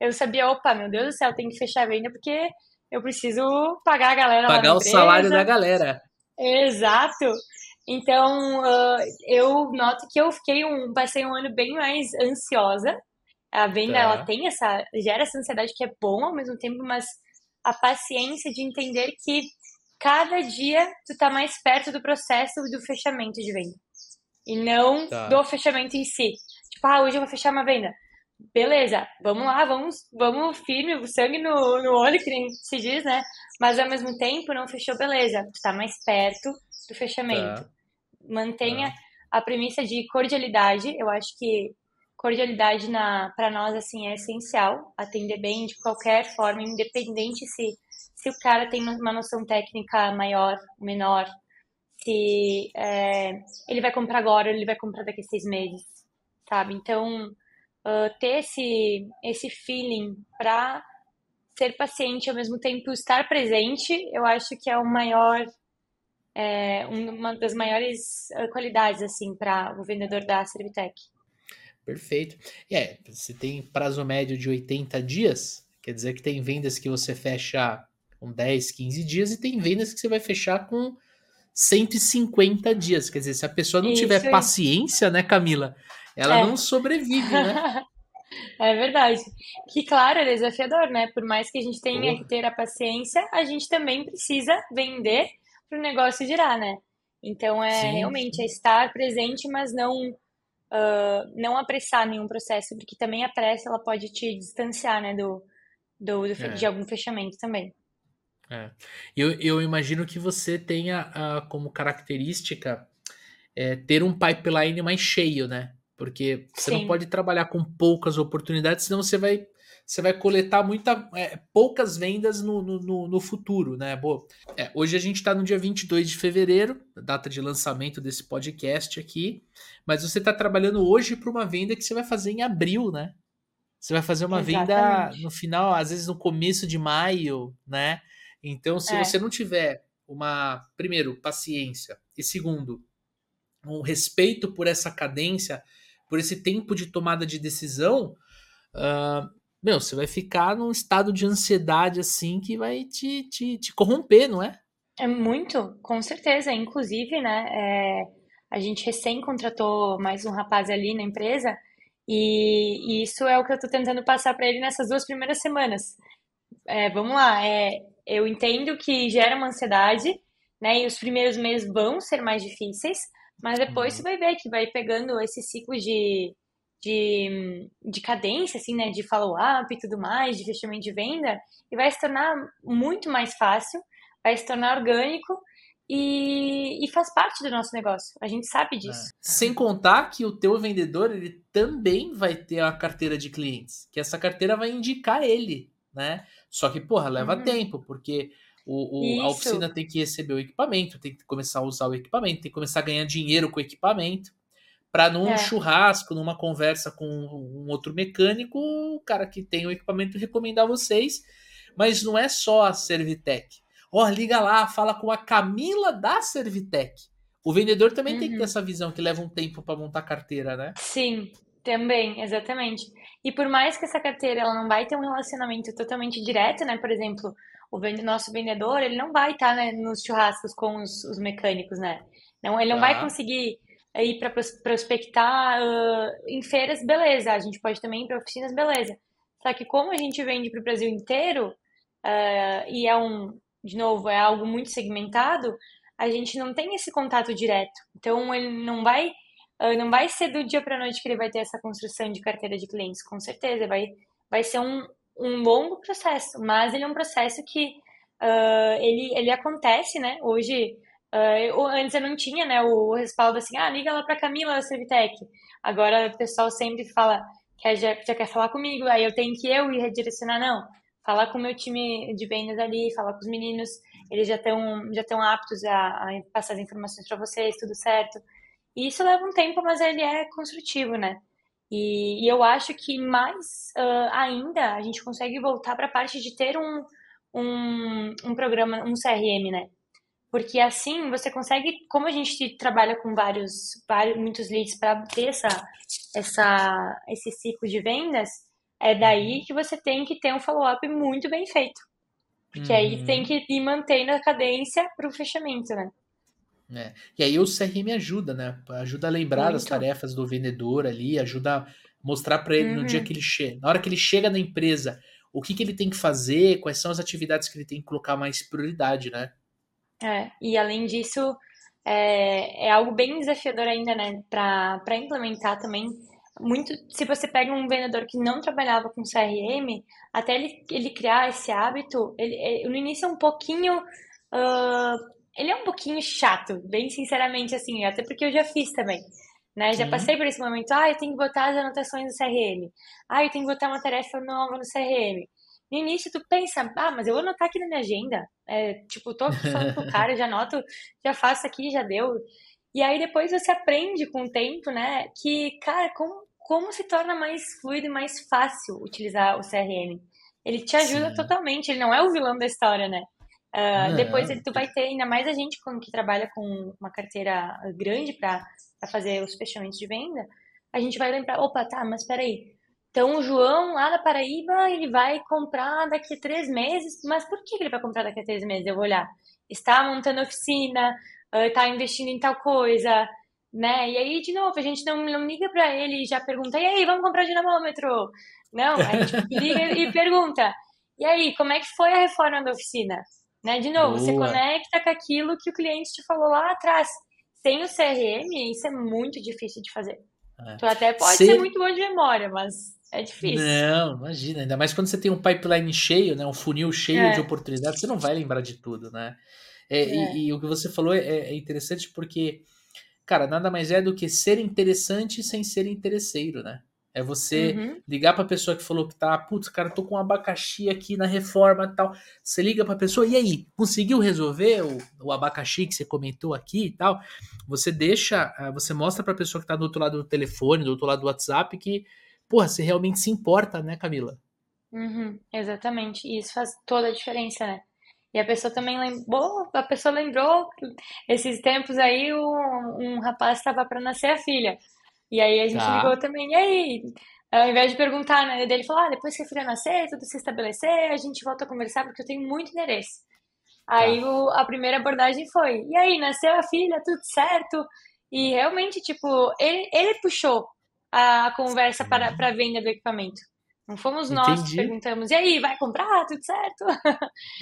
S1: eu sabia, opa, meu Deus do céu, tem que fechar a venda porque eu preciso pagar a galera
S2: Pagar
S1: o
S2: salário da galera.
S1: Exato. Então, uh, eu noto que eu fiquei um, passei um ano bem mais ansiosa. A venda, tá. ela tem essa, gera essa ansiedade que é bom ao mesmo tempo, mas a paciência de entender que cada dia tu tá mais perto do processo do fechamento de venda. E não tá. do fechamento em si. Tipo, ah, hoje eu vou fechar uma venda beleza, vamos lá, vamos, vamos firme, o sangue no, no olho, que nem se diz, né? Mas ao mesmo tempo não fechou, beleza, tu tá mais perto do fechamento. Tá. Mantenha tá. a premissa de cordialidade, eu acho que cordialidade na para nós assim é essencial, atender bem de qualquer forma, independente se se o cara tem uma noção técnica maior, menor, se é, ele vai comprar agora, ele vai comprar daqui a seis meses, sabe? Então uh, ter esse, esse feeling para ser paciente ao mesmo tempo estar presente, eu acho que é o maior é, uma das maiores qualidades assim para o vendedor da Servitec.
S2: Perfeito. E é, você tem prazo médio de 80 dias, quer dizer que tem vendas que você fecha com 10, 15 dias e tem vendas que você vai fechar com 150 dias. Quer dizer, se a pessoa não Isso, tiver paciência, né, Camila? Ela é. não sobrevive, né?
S1: É verdade. Que, claro, é desafiador, né? Por mais que a gente tenha que ter a paciência, a gente também precisa vender para o negócio girar, né? Então, é sim, realmente sim. é estar presente, mas não uh, não apressar nenhum processo, porque também a pressa ela pode te distanciar, né? Do, do, do é. de algum fechamento também.
S2: É. Eu, eu imagino que você tenha uh, como característica é, ter um pipeline mais cheio, né? Porque você Sim. não pode trabalhar com poucas oportunidades, senão você vai, você vai coletar muita, é, poucas vendas no, no, no futuro, né? Boa. É, hoje a gente está no dia 22 de fevereiro, data de lançamento desse podcast aqui, mas você está trabalhando hoje para uma venda que você vai fazer em abril, né? Você vai fazer uma Exatamente. venda no final, às vezes no começo de maio, né? Então, se é. você não tiver uma, primeiro, paciência, e segundo, um respeito por essa cadência, por esse tempo de tomada de decisão, uh, meu, você vai ficar num estado de ansiedade assim que vai te, te, te corromper, não é?
S1: É muito, com certeza. Inclusive, né, é, a gente recém contratou mais um rapaz ali na empresa e, e isso é o que eu estou tentando passar para ele nessas duas primeiras semanas. É, vamos lá, é, eu entendo que gera uma ansiedade, né, e os primeiros meses vão ser mais difíceis, mas depois uhum. você vai ver que vai pegando esse ciclo de, de, de cadência, assim, né? De follow-up e tudo mais, de fechamento de venda, e vai se tornar muito mais fácil, vai se tornar orgânico e, e faz parte do nosso negócio. A gente sabe disso. É.
S2: Sem contar que o teu vendedor, ele também vai ter a carteira de clientes, que essa carteira vai indicar ele, né? Só que, porra, leva uhum. tempo, porque o, o a oficina tem que receber o equipamento, tem que começar a usar o equipamento, tem que começar a ganhar dinheiro com o equipamento. Para num é. churrasco, numa conversa com um outro mecânico, o cara que tem o equipamento recomendar vocês. Mas não é só a Servitec. Ó, oh, liga lá, fala com a Camila da Servitec. O vendedor também uhum. tem que ter uhum. essa visão que leva um tempo para montar carteira, né?
S1: Sim, também, exatamente. E por mais que essa carteira ela não vai ter um relacionamento totalmente direto, né? Por exemplo, o nosso vendedor, ele não vai estar tá, né, nos churrascos com os, os, mecânicos, né? Não, ele não vai tá. conseguir ir para prospectar uh, em feiras, beleza. A gente pode também ir para oficinas, beleza. Só que como a gente vende para o Brasil inteiro, uh, e é um, de novo, é algo muito segmentado, a gente não tem esse contato direto. Então, ele não vai uh, não vai ser do dia para noite que ele vai ter essa construção de carteira de clientes, com certeza, vai, vai ser um, um longo processo, mas ele é um processo que uh, ele, ele acontece, né? Hoje, uh, antes eu não tinha, né, o respaldo assim, ah, liga lá para Camila da Servitec. Agora o pessoal sempre fala, que já, já quer falar comigo, aí eu tenho que eu ir redirecionar, não. Falar com o meu time de vendas ali, falar com os meninos, eles já estão já estão aptos a, a passar as informações para vocês, tudo certo. E isso leva um tempo, mas ele é construtivo, né? E, e eu acho que mais uh, ainda a gente consegue voltar para a parte de ter um, um, um programa, um CRM, né? Porque assim você consegue, como a gente trabalha com vários, vários muitos leads para ter essa, essa, esse ciclo de vendas, é daí uhum. que você tem que ter um follow-up muito bem feito. Porque uhum. aí tem que ir mantendo a cadência para o fechamento, né?
S2: É. E aí o CRM ajuda, né? Ajuda a lembrar Muito. das tarefas do vendedor ali, ajuda a mostrar para ele uhum. no dia que ele chega, na hora que ele chega na empresa, o que, que ele tem que fazer, quais são as atividades que ele tem que colocar mais prioridade, né?
S1: É, e além disso, é, é algo bem desafiador ainda, né, para implementar também. Muito, se você pega um vendedor que não trabalhava com CRM, até ele, ele criar esse hábito, ele, ele no início é um pouquinho uh, ele é um pouquinho chato, bem sinceramente, assim, até porque eu já fiz também. Né? Já passei por esse momento, ah, eu tenho que botar as anotações no CRM. Ah, eu tenho que botar uma tarefa nova no CRM. No início, tu pensa, ah, mas eu vou anotar aqui na minha agenda. É, tipo, tô falando pro cara, já anoto, já faço aqui, já deu. E aí depois você aprende com o tempo, né, que, cara, como, como se torna mais fluido e mais fácil utilizar o CRM. Ele te ajuda Sim. totalmente, ele não é o vilão da história, né? Uh, depois tu vai ter, ainda mais a gente que trabalha com uma carteira grande para fazer os fechamentos de venda, a gente vai lembrar, opa, tá, mas peraí. Então o João lá da Paraíba, ele vai comprar daqui a três meses, mas por que ele vai comprar daqui a três meses? Eu vou olhar. Está montando oficina, está investindo em tal coisa, né? E aí, de novo, a gente não, não liga para ele e já pergunta, e aí, vamos comprar dinamômetro? Não, a gente liga e pergunta, e aí, como é que foi a reforma da oficina? Né? De novo, Boa. você conecta com aquilo que o cliente te falou lá atrás. Sem o CRM, isso é muito difícil de fazer. É. Tu até pode ser... ser muito bom de memória, mas é difícil.
S2: Não, imagina. Ainda mais quando você tem um pipeline cheio, né? um funil cheio é. de oportunidades, você não vai lembrar de tudo, né? É, é. E, e, o que você falou é, é, interessante porque, cara, nada mais é do que ser interessante sem ser interesseiro, né? É você uhum. ligar para a pessoa que falou que tá, putz, cara, tô com um abacaxi aqui na reforma e tal. Você liga para a pessoa, e aí, conseguiu resolver o, o, abacaxi que você comentou aqui e tal? Você deixa, ah, você mostra para a pessoa que tá do outro lado do telefone, do outro lado do WhatsApp, que, porra, você realmente se importa, né, Camila?
S1: Uhum, exatamente. E isso faz toda a diferença, né? E a pessoa também lembrou, a pessoa lembrou esses tempos aí um, um rapaz estava para nascer a filha. E aí a gente tá. ligou também, e aí? Ao invés de perguntar, né, dele falou, ah, depois que a filha nascer, tudo se estabelecer, a gente volta a conversar porque eu tenho muito interesse. Aí tá. o, a primeira abordagem foi, e aí, nasceu a filha, tudo certo? E realmente, tipo, ele, ele puxou a conversa para, para a venda do equipamento. Não fomos nós Entendi. que perguntamos, e aí, vai comprar? Tudo certo?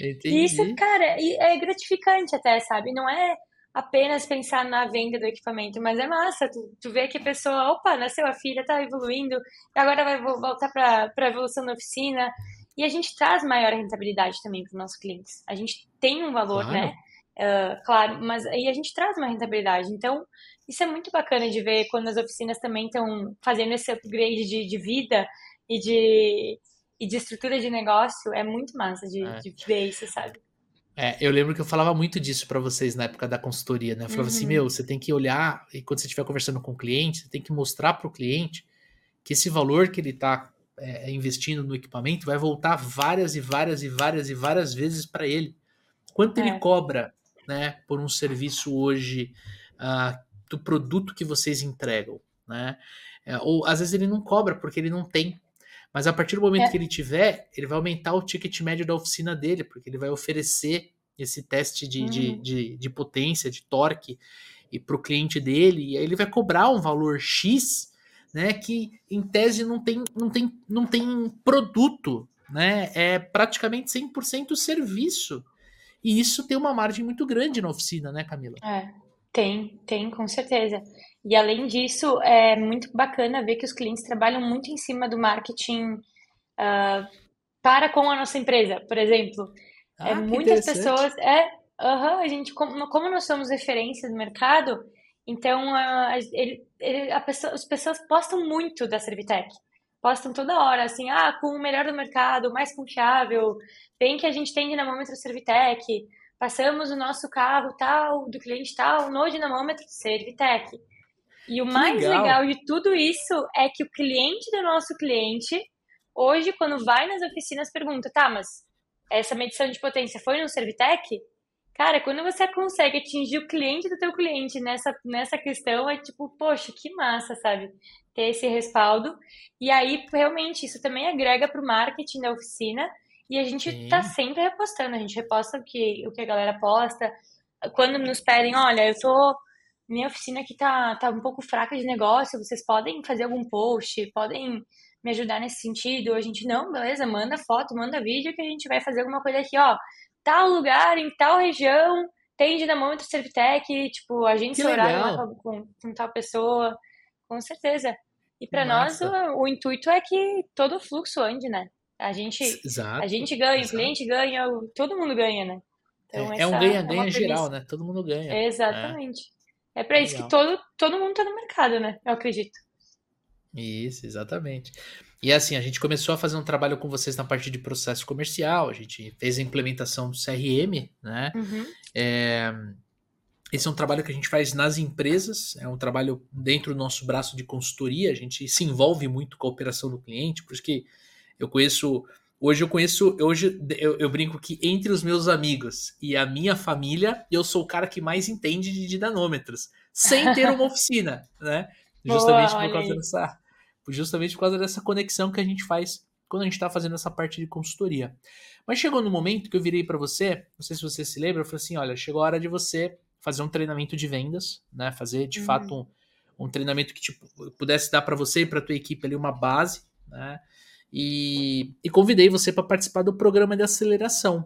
S1: Entendi. E isso, cara, é gratificante até, sabe? Não é apenas pensar na venda do equipamento, mas é massa, tu, tu vê que a pessoa, opa, nasceu a filha, tá evoluindo, agora vai voltar para a evolução da oficina, e a gente traz maior rentabilidade também para os nossos clientes. A gente tem um valor, claro. né? Uh, claro, mas aí a gente traz uma rentabilidade. Então, isso é muito bacana de ver quando as oficinas também estão fazendo esse upgrade de, de vida e de, e de estrutura de negócio. É muito massa de, é. de ver isso, sabe?
S2: É, eu lembro que eu falava muito disso para vocês na época da consultoria, né? Eu falava assim, uhum. assim, meu, você tem que olhar, e quando você estiver conversando com o cliente, você tem que mostrar para o cliente que esse valor que ele está é, investindo no equipamento vai voltar várias e várias e várias e várias vezes para ele. Quanto é. ele cobra, né, por um serviço hoje uh, do produto que vocês entregam, né? É, ou às vezes ele não cobra porque ele não tem, mas a partir do momento é. que ele tiver, ele vai aumentar o ticket médio da oficina dele, porque ele vai oferecer esse teste de, de, uhum. de, de, potência, de torque, e para o cliente dele, e aí ele vai cobrar um valor X, né? Que em tese não tem, não tem, não tem produto, né? É praticamente 100% serviço. E isso tem uma margem muito grande na oficina, né, Camila?
S1: É, Tem, tem, com certeza. E além disso, é muito bacana ver que os clientes trabalham muito em cima do marketing uh, para com a nossa empresa, por exemplo. É, ah, é, muitas pessoas. É, uh a gente, como, como nós somos referência do mercado, então uh, ele, ele, a pessoa, as pessoas postam muito da Servitec. Postam toda hora, assim, ah, com o melhor do mercado, mais confiável, bem que a gente tem dinamômetro Servitec, passamos o nosso carro tal, do cliente tal, no dinamômetro Servitec. E o que mais legal. legal de tudo isso é que o cliente do nosso cliente, hoje, quando vai nas oficinas, pergunta, tá, mas essa medição de potência foi no Servitec? Cara, quando você consegue atingir o cliente do teu cliente nessa, nessa questão, é tipo, poxa, que massa, sabe? Ter esse respaldo. E aí, realmente, isso também agrega para o marketing da oficina. E a gente Sim. tá sempre repostando. A gente reposta o que, o que a galera posta. Quando nos pedem, olha, eu tô minha oficina aqui tá, tá um pouco fraca de negócio, vocês podem fazer algum post, podem me ajudar nesse sentido? A gente, não, beleza, manda foto, manda vídeo que a gente vai fazer alguma coisa aqui, ó. Tal lugar, em tal região, tem dinamômetro Servitec, tipo, agência horário com, com tal pessoa, com certeza. E para nós, o, o, intuito é que todo o fluxo ande, né? A gente, exato, a gente ganha, exato. o cliente ganha, todo mundo ganha, né?
S2: Então, é, é um ganha-ganha é geral, né? Todo mundo ganha.
S1: Exatamente. É para isso que todo, todo mundo tá no mercado, né? Eu acredito.
S2: Isso, exatamente. E assim, a gente começou a fazer um trabalho com vocês na parte de processo comercial, a gente fez a implementação do CRM, né? Uhum. É, esse é um trabalho que a gente faz nas empresas, é um trabalho dentro do nosso braço de consultoria, a gente se envolve muito com a operação do cliente, por isso que eu conheço Hoje eu conheço, hoje eu, eu, brinco que entre os meus amigos e a minha família, eu sou o cara que mais entende de dinamômetros, sem ter uma oficina, né? Justamente Boa, por causa aí. dessa, justamente por causa dessa conexão que a gente faz quando a gente está fazendo essa parte de consultoria. Mas chegou no momento que eu virei para você, não sei se você se lembra, eu falei assim, olha, chegou a hora de você fazer um treinamento de vendas, né? Fazer de uhum. fato um, um treinamento que tipo, pudesse dar para você e para tua equipe ali uma base, né? E, e convidei você para participar do programa de aceleração.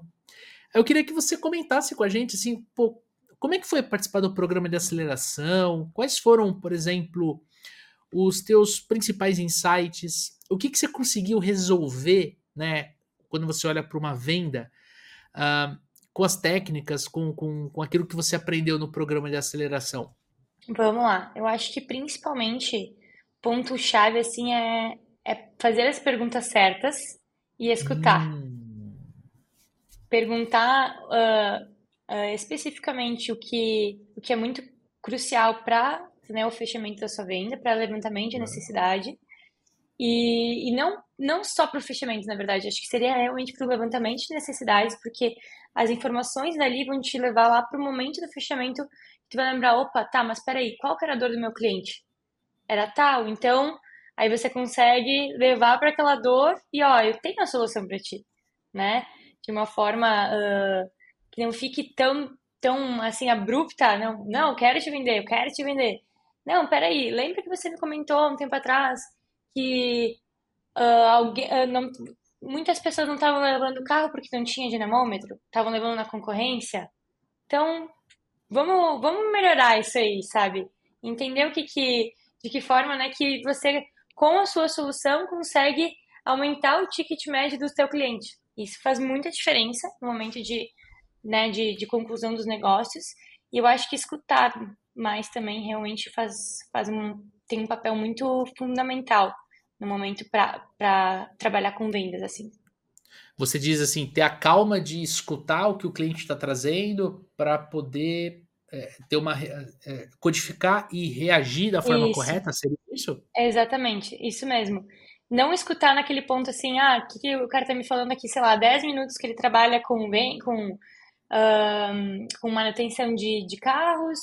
S2: Eu queria que você comentasse com a gente, assim, pô, como é que foi participar do programa de aceleração? Quais foram, por exemplo, os teus principais insights? O que, que você conseguiu resolver, né, quando você olha para uma venda, uh, com as técnicas, com, com, com aquilo que você aprendeu no programa de aceleração?
S1: Vamos lá. Eu acho que principalmente ponto-chave assim é é fazer as perguntas certas e escutar. Hum. Perguntar uh, uh, especificamente o que, o que é muito crucial para né, o fechamento da sua venda, para levantamento de necessidade. E, e não, não só para o fechamento, na verdade, acho que seria realmente para o levantamento de necessidades, porque as informações dali vão te levar lá para o momento do fechamento, tu vai lembrar, opa, tá, mas peraí, qual que era a dor do meu cliente? Era tal, então Aí você consegue levar para aquela dor e, ó, eu tenho a solução para ti, né? De uma forma uh, que não fique tão, tão, assim, abrupta. Não, não, eu quero te vender, eu quero te vender. Não, peraí, lembra que você me comentou um tempo atrás que uh, alguém, uh, não, muitas pessoas não estavam levando o carro porque não tinha dinamômetro, estavam levando na concorrência. Então, vamos, vamos melhorar isso aí, sabe? Entender o que que, de que forma, né, que você com a sua solução, consegue aumentar o ticket médio do seu cliente. Isso faz muita diferença no momento de, né, de, de conclusão dos negócios. E eu acho que escutar mais também realmente faz, faz um, tem um papel muito fundamental no momento para trabalhar com vendas, assim.
S2: Você diz assim, ter a calma de escutar o que o cliente está trazendo para poder é, ter uma é, codificar e reagir da forma isso. correta, seria isso?
S1: exatamente, isso mesmo. Não escutar naquele ponto assim, ah, o que, que, o cara tá me falando aqui, sei lá, 10 minutos que ele trabalha com bem, com, um, com manutenção de, de carros,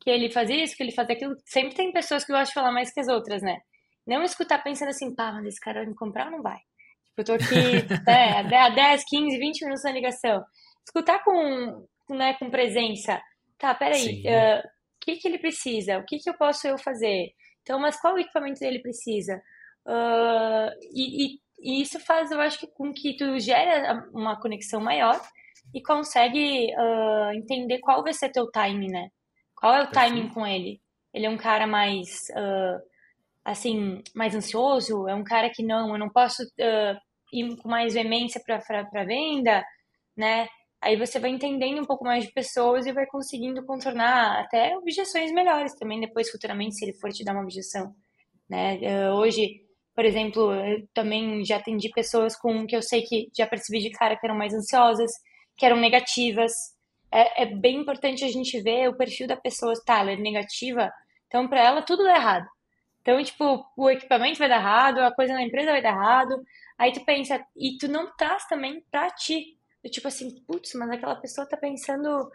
S1: que ele faz isso, que ele faz aquilo. Sempre tem pessoas que gostam de falar mais que as outras, né? Não escutar pensando assim, pá, mas esse cara vai me comprar ou não vai? Tipo, eu tô aqui né, há 10, 15, 20 minutos na ligação. Escutar com, né, com presença tá, peraí, o uh, que, que ele precisa? O que, que eu posso eu fazer? Então, mas qual equipamento ele precisa? Uh, e, e, e, isso faz, eu acho, que, com que tu gere uma conexão maior e consegue uh, entender qual vai ser teu time, né? Qual é o Perfeito. timing com ele? Ele é um cara mais, uh, assim, mais ansioso? É um cara que não, eu não posso ir com mais veemência para venda, né? Aí você vai entendendo um pouco mais de pessoas e vai conseguindo contornar até objeções melhores também depois futuramente se ele for te dar uma objeção, né? Uh, hoje, por exemplo, eu também já atendi pessoas com que eu sei que já percebi de cara que eram mais ansiosas, que eram negativas. É, é bem importante a gente ver o perfil da pessoa, tá, ela é negativa, então para ela tudo dá errado. Então, tipo, o equipamento vai dar errado, a coisa na empresa vai dar errado. Aí tu pensa, e tu não traz também pra ti. Tipo assim, putz, mas aquela pessoa tá pensando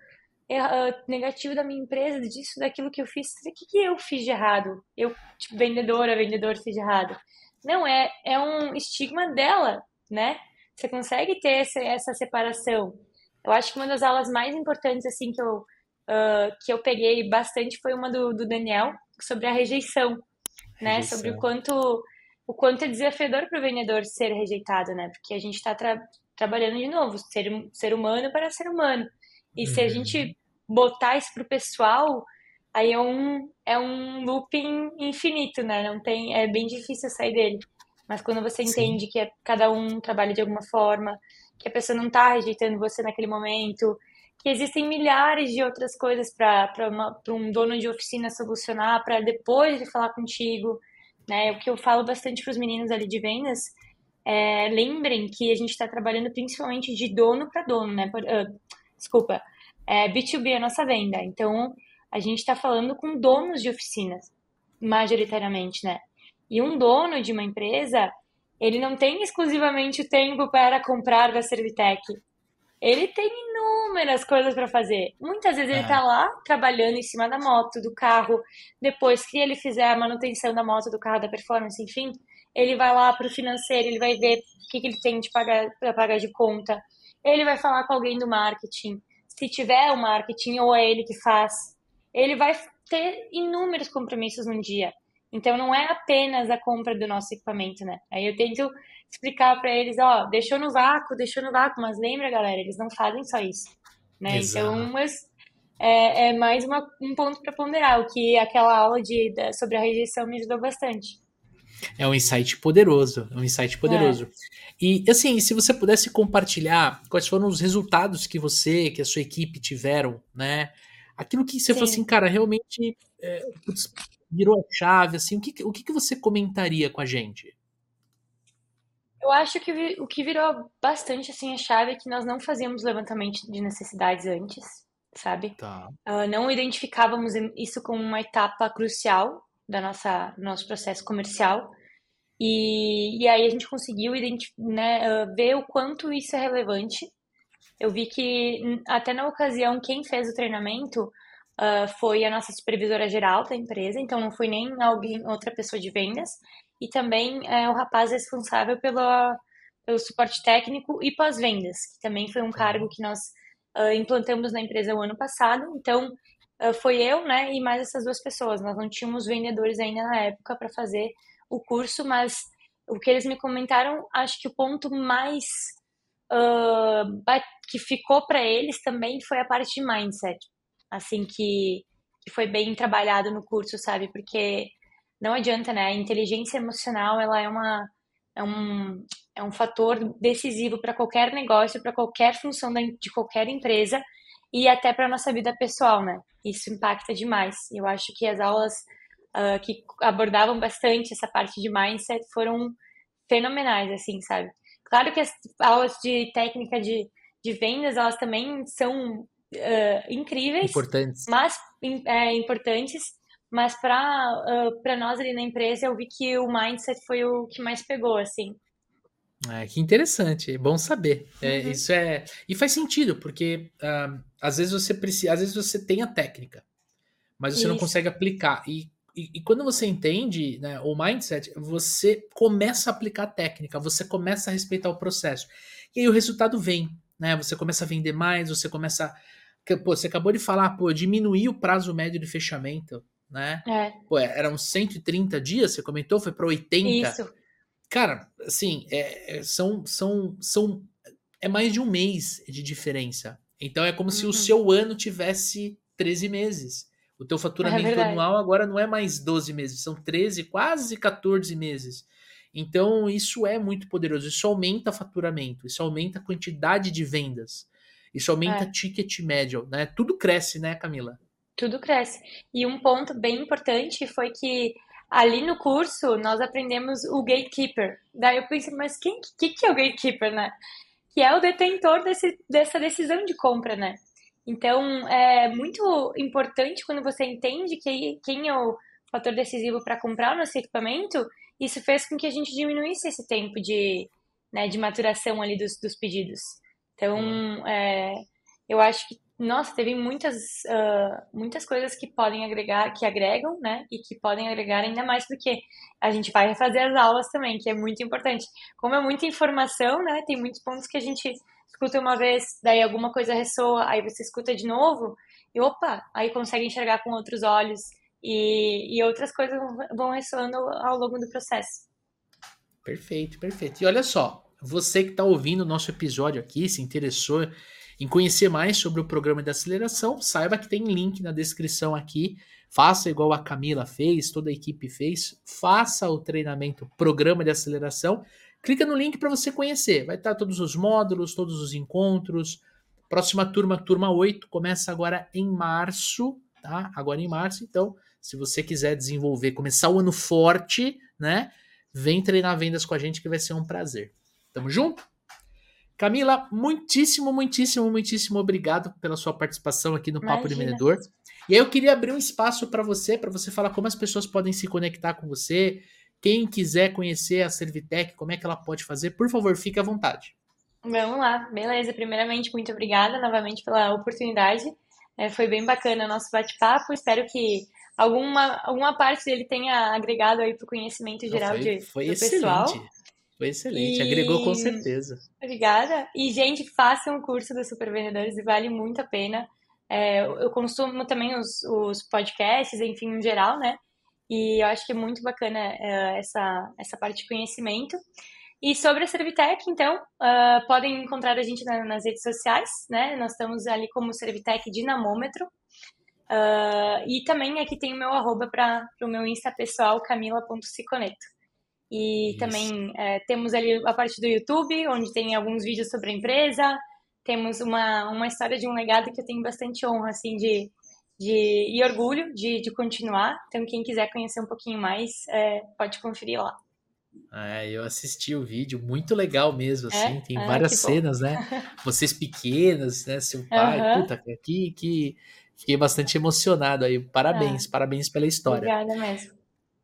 S1: uh, negativo da minha empresa, disso, daquilo que eu fiz. O que, que eu fiz de errado? Eu, tipo, vendedora, vendedor, fiz de errado. Não, é, é um estigma dela, né? Você consegue ter essa, essa separação. Eu acho que uma das aulas mais importantes, assim, que eu, uh, que eu peguei bastante foi uma do, do Daniel, sobre a rejeição, né? Rejeição. Sobre o quanto, o quanto é desafiador para o vendedor ser rejeitado, né? Porque a gente está tra trabalhando de novo, ser, ser humano para ser humano. E uhum. se a uhum. gente botar isso pro pessoal, aí é um, é um looping infinito, né? Não tem, é bem difícil sair dele. Mas quando você Sim. entende que é, cada um trabalha de alguma forma, que a pessoa não está rejeitando você naquele momento, que existem milhares de outras coisas para um dono de oficina solucionar, para depois de falar contigo, né? O que eu falo bastante para os meninos ali de vendas é, lembrem que a gente está trabalhando principalmente de dono para dono, né? Por, uh, desculpa, é, B2B é a nossa venda. Então, a gente está falando com donos de oficinas, majoritariamente, né? E um dono de uma empresa, ele não tem exclusivamente o tempo para comprar da Servitec. Ele tem inúmeras coisas para fazer. Muitas vezes ele está lá trabalhando em cima da moto, do carro. Depois que ele fizer a manutenção da moto, do carro, da performance, enfim, ele vai lá para o financeiro, ele vai ver o que, que ele tem de pagar para pagar de conta. Ele vai falar com alguém do marketing. Se tiver o marketing ou é ele que faz, ele vai ter inúmeros compromissos num dia. Então não é apenas a compra do nosso equipamento, né? Aí eu tento explicar para eles, ó, deixou no vácuo, deixou no vácuo, mas lembra, galera, eles não fazem só isso, né? Exato. Então, mas é, é mais uma, um ponto para ponderar, o que aquela aula de, da, sobre a rejeição me ajudou bastante.
S2: É um insight poderoso, é um insight poderoso. É. E assim, se você pudesse compartilhar quais foram os resultados que você, que a sua equipe tiveram, né? Aquilo que você Sim. falou assim, cara, realmente é, virou a chave, assim, o que, o que você comentaria com a gente?
S1: Eu acho que o que virou bastante assim a chave é que nós não fazíamos levantamento de necessidades antes, sabe?
S2: Tá.
S1: Uh, não identificávamos isso como uma etapa crucial da nossa nosso processo comercial e, e aí a gente conseguiu né, uh, ver o quanto isso é relevante. Eu vi que até na ocasião quem fez o treinamento uh, foi a nossa supervisora geral da empresa, então não foi nem alguém, outra pessoa de vendas, e também é, o rapaz responsável pela, pelo suporte técnico e pós-vendas, que também foi um cargo que nós uh, implantamos na empresa o ano passado. Então, uh, foi eu, né, e mais essas duas pessoas. Nós não tínhamos vendedores ainda na época para fazer o curso, mas o que eles me comentaram, acho que o ponto mais uh, que ficou para eles também foi a parte de mindset assim, que, que foi bem trabalhado no curso, sabe? Porque não adianta, né? A inteligência emocional, ela é uma é um, é um fator decisivo para qualquer negócio, para qualquer função de qualquer empresa e até para nossa vida pessoal, né? Isso impacta demais. Eu acho que as aulas uh, que abordavam bastante essa parte de mindset foram fenomenais, assim, sabe? Claro que as aulas de técnica de, de vendas, elas também são uh, incríveis,
S2: importantes,
S1: mas é, importantes, mas para uh, para nós ali na empresa eu vi que o mindset foi o que mais pegou, assim.
S2: É, que interessante, é bom saber. É, uhum. Isso é e faz sentido porque uh, às vezes você precisa, às vezes você tem a técnica, mas você isso. não consegue aplicar e e, e, quando você entende né, o mindset, você começa a aplicar a técnica, você começa a respeitar o processo. E aí o resultado vem, né? Você começa a vender mais, você começa pô, você acabou de falar, pô, diminuir o prazo médio de fechamento, né?
S1: É.
S2: Pô, eram 130 dias, você comentou, foi para 80.
S1: Isso.
S2: Cara, assim, é, é, são, são, são. É mais de um mês de diferença. Então é como uhum. se o uhum. seu ano tivesse 13 meses. O teu faturamento é anual agora não é mais 12 meses, são 13, quase 14 meses. Então, isso é muito poderoso. Isso aumenta faturamento, isso aumenta a quantidade de vendas, isso aumenta é. ticket médio, né? Tudo cresce, né, Camila?
S1: Tudo cresce. E um ponto bem importante foi que ali no curso nós aprendemos o gatekeeper. Daí eu pensei, mas quem que, que é o gatekeeper, né? Que é o detentor desse, dessa decisão de compra, né? Então, é muito importante quando você entende que, quem é o fator decisivo para comprar o nosso equipamento, isso fez com que a gente diminuísse esse tempo de, né, de maturação ali dos, dos pedidos. Então, uhum. é, eu acho que, nossa, teve muitas, uh, muitas coisas que podem agregar, que agregam, né, e que podem agregar ainda mais porque a gente vai refazer as aulas também, que é muito importante. Como é muita informação, né, tem muitos pontos que a gente escuta uma vez, daí alguma coisa ressoa, aí você escuta de novo, e opa, aí consegue enxergar com outros olhos, e, e outras coisas vão ressoando ao longo do processo.
S2: Perfeito, perfeito. E olha só, você que está ouvindo o nosso episódio aqui, se interessou em conhecer mais sobre o programa de aceleração, saiba que tem link na descrição aqui. Faça igual a Camila fez, toda a equipe fez, faça o treinamento Programa de Aceleração Clica no link para você conhecer. Vai estar todos os módulos, todos os encontros. Próxima turma, turma 8, começa agora em março, tá? Agora em março. Então, se você quiser desenvolver, começar o ano forte, né? Vem treinar vendas com a gente que vai ser um prazer. Tamo junto? Camila, muitíssimo, muitíssimo, muitíssimo obrigado pela sua participação aqui no Papo de Vendedor. E aí eu queria abrir um espaço para você, para você falar como as pessoas podem se conectar com você, quem quiser conhecer a Servitec, como é que ela pode fazer, por favor, fique à vontade.
S1: Vamos lá, beleza. Primeiramente, muito obrigada novamente pela oportunidade. É, foi bem bacana o nosso bate-papo. Espero que alguma, alguma parte dele tenha agregado aí para o conhecimento geral Não, foi, de,
S2: foi
S1: do
S2: excelente.
S1: pessoal.
S2: Foi excelente, e... agregou com certeza.
S1: Obrigada. E, gente, façam o curso dos Super Vendedores, vale muito a pena. É, eu consumo também os, os podcasts, enfim, em geral, né? E eu acho que é muito bacana uh, essa, essa parte de conhecimento. E sobre a Servitec, então, uh, podem encontrar a gente na, nas redes sociais, né? Nós estamos ali como Servitec Dinamômetro. Uh, e também aqui tem o meu arroba para o meu Insta pessoal, camila.ciconeto. E Isso. também é, temos ali a parte do YouTube, onde tem alguns vídeos sobre a empresa. Temos uma, uma história de um legado que eu tenho bastante honra, assim, de de, e orgulho de, de continuar. Então, quem quiser conhecer um pouquinho mais, é, pode conferir lá.
S2: É, eu assisti o vídeo, muito legal mesmo, assim, é? tem ah, várias cenas, né? Vocês pequenas, né? Seu pai, uhum. puta, que, que fiquei bastante emocionado aí. Parabéns, ah, parabéns pela história.
S1: Obrigada mesmo.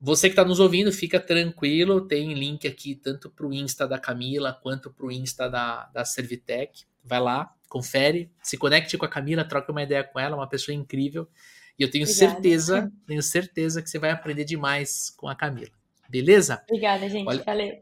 S2: Você que está nos ouvindo, fica tranquilo, tem link aqui tanto para o Insta da Camila quanto para o Insta da, da Servitec. Vai lá, confere, se conecte com a Camila, troque uma ideia com ela, uma pessoa incrível. E eu tenho Obrigada. certeza, tenho certeza que você vai aprender demais com a Camila. Beleza?
S1: Obrigada, gente. Olha, Valeu.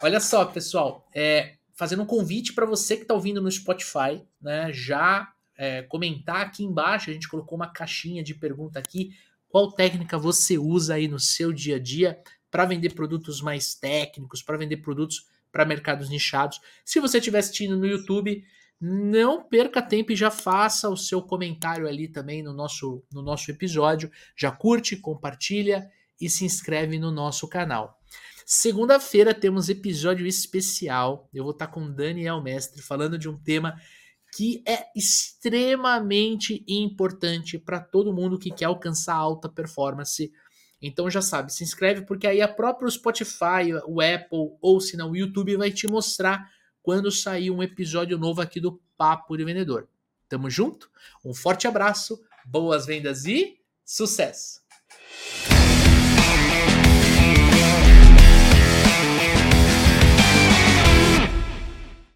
S2: Olha só, pessoal, é, fazendo um convite para você que está ouvindo no Spotify, né? Já é, comentar aqui embaixo, a gente colocou uma caixinha de pergunta aqui. Qual técnica você usa aí no seu dia a dia para vender produtos mais técnicos, para vender produtos para mercados nichados? Se você estiver assistindo no YouTube, não perca tempo e já faça o seu comentário ali também no nosso, no nosso episódio. Já curte, compartilha e se inscreve no nosso canal. Segunda-feira temos episódio especial. Eu vou estar com Daniel Mestre falando de um tema que é extremamente importante para todo mundo que quer alcançar alta performance. Então já sabe, se inscreve porque aí a própria Spotify, o Apple ou se não o YouTube vai te mostrar quando sair um episódio novo aqui do Papo de Vendedor. Tamo junto? Um forte abraço, boas vendas e sucesso!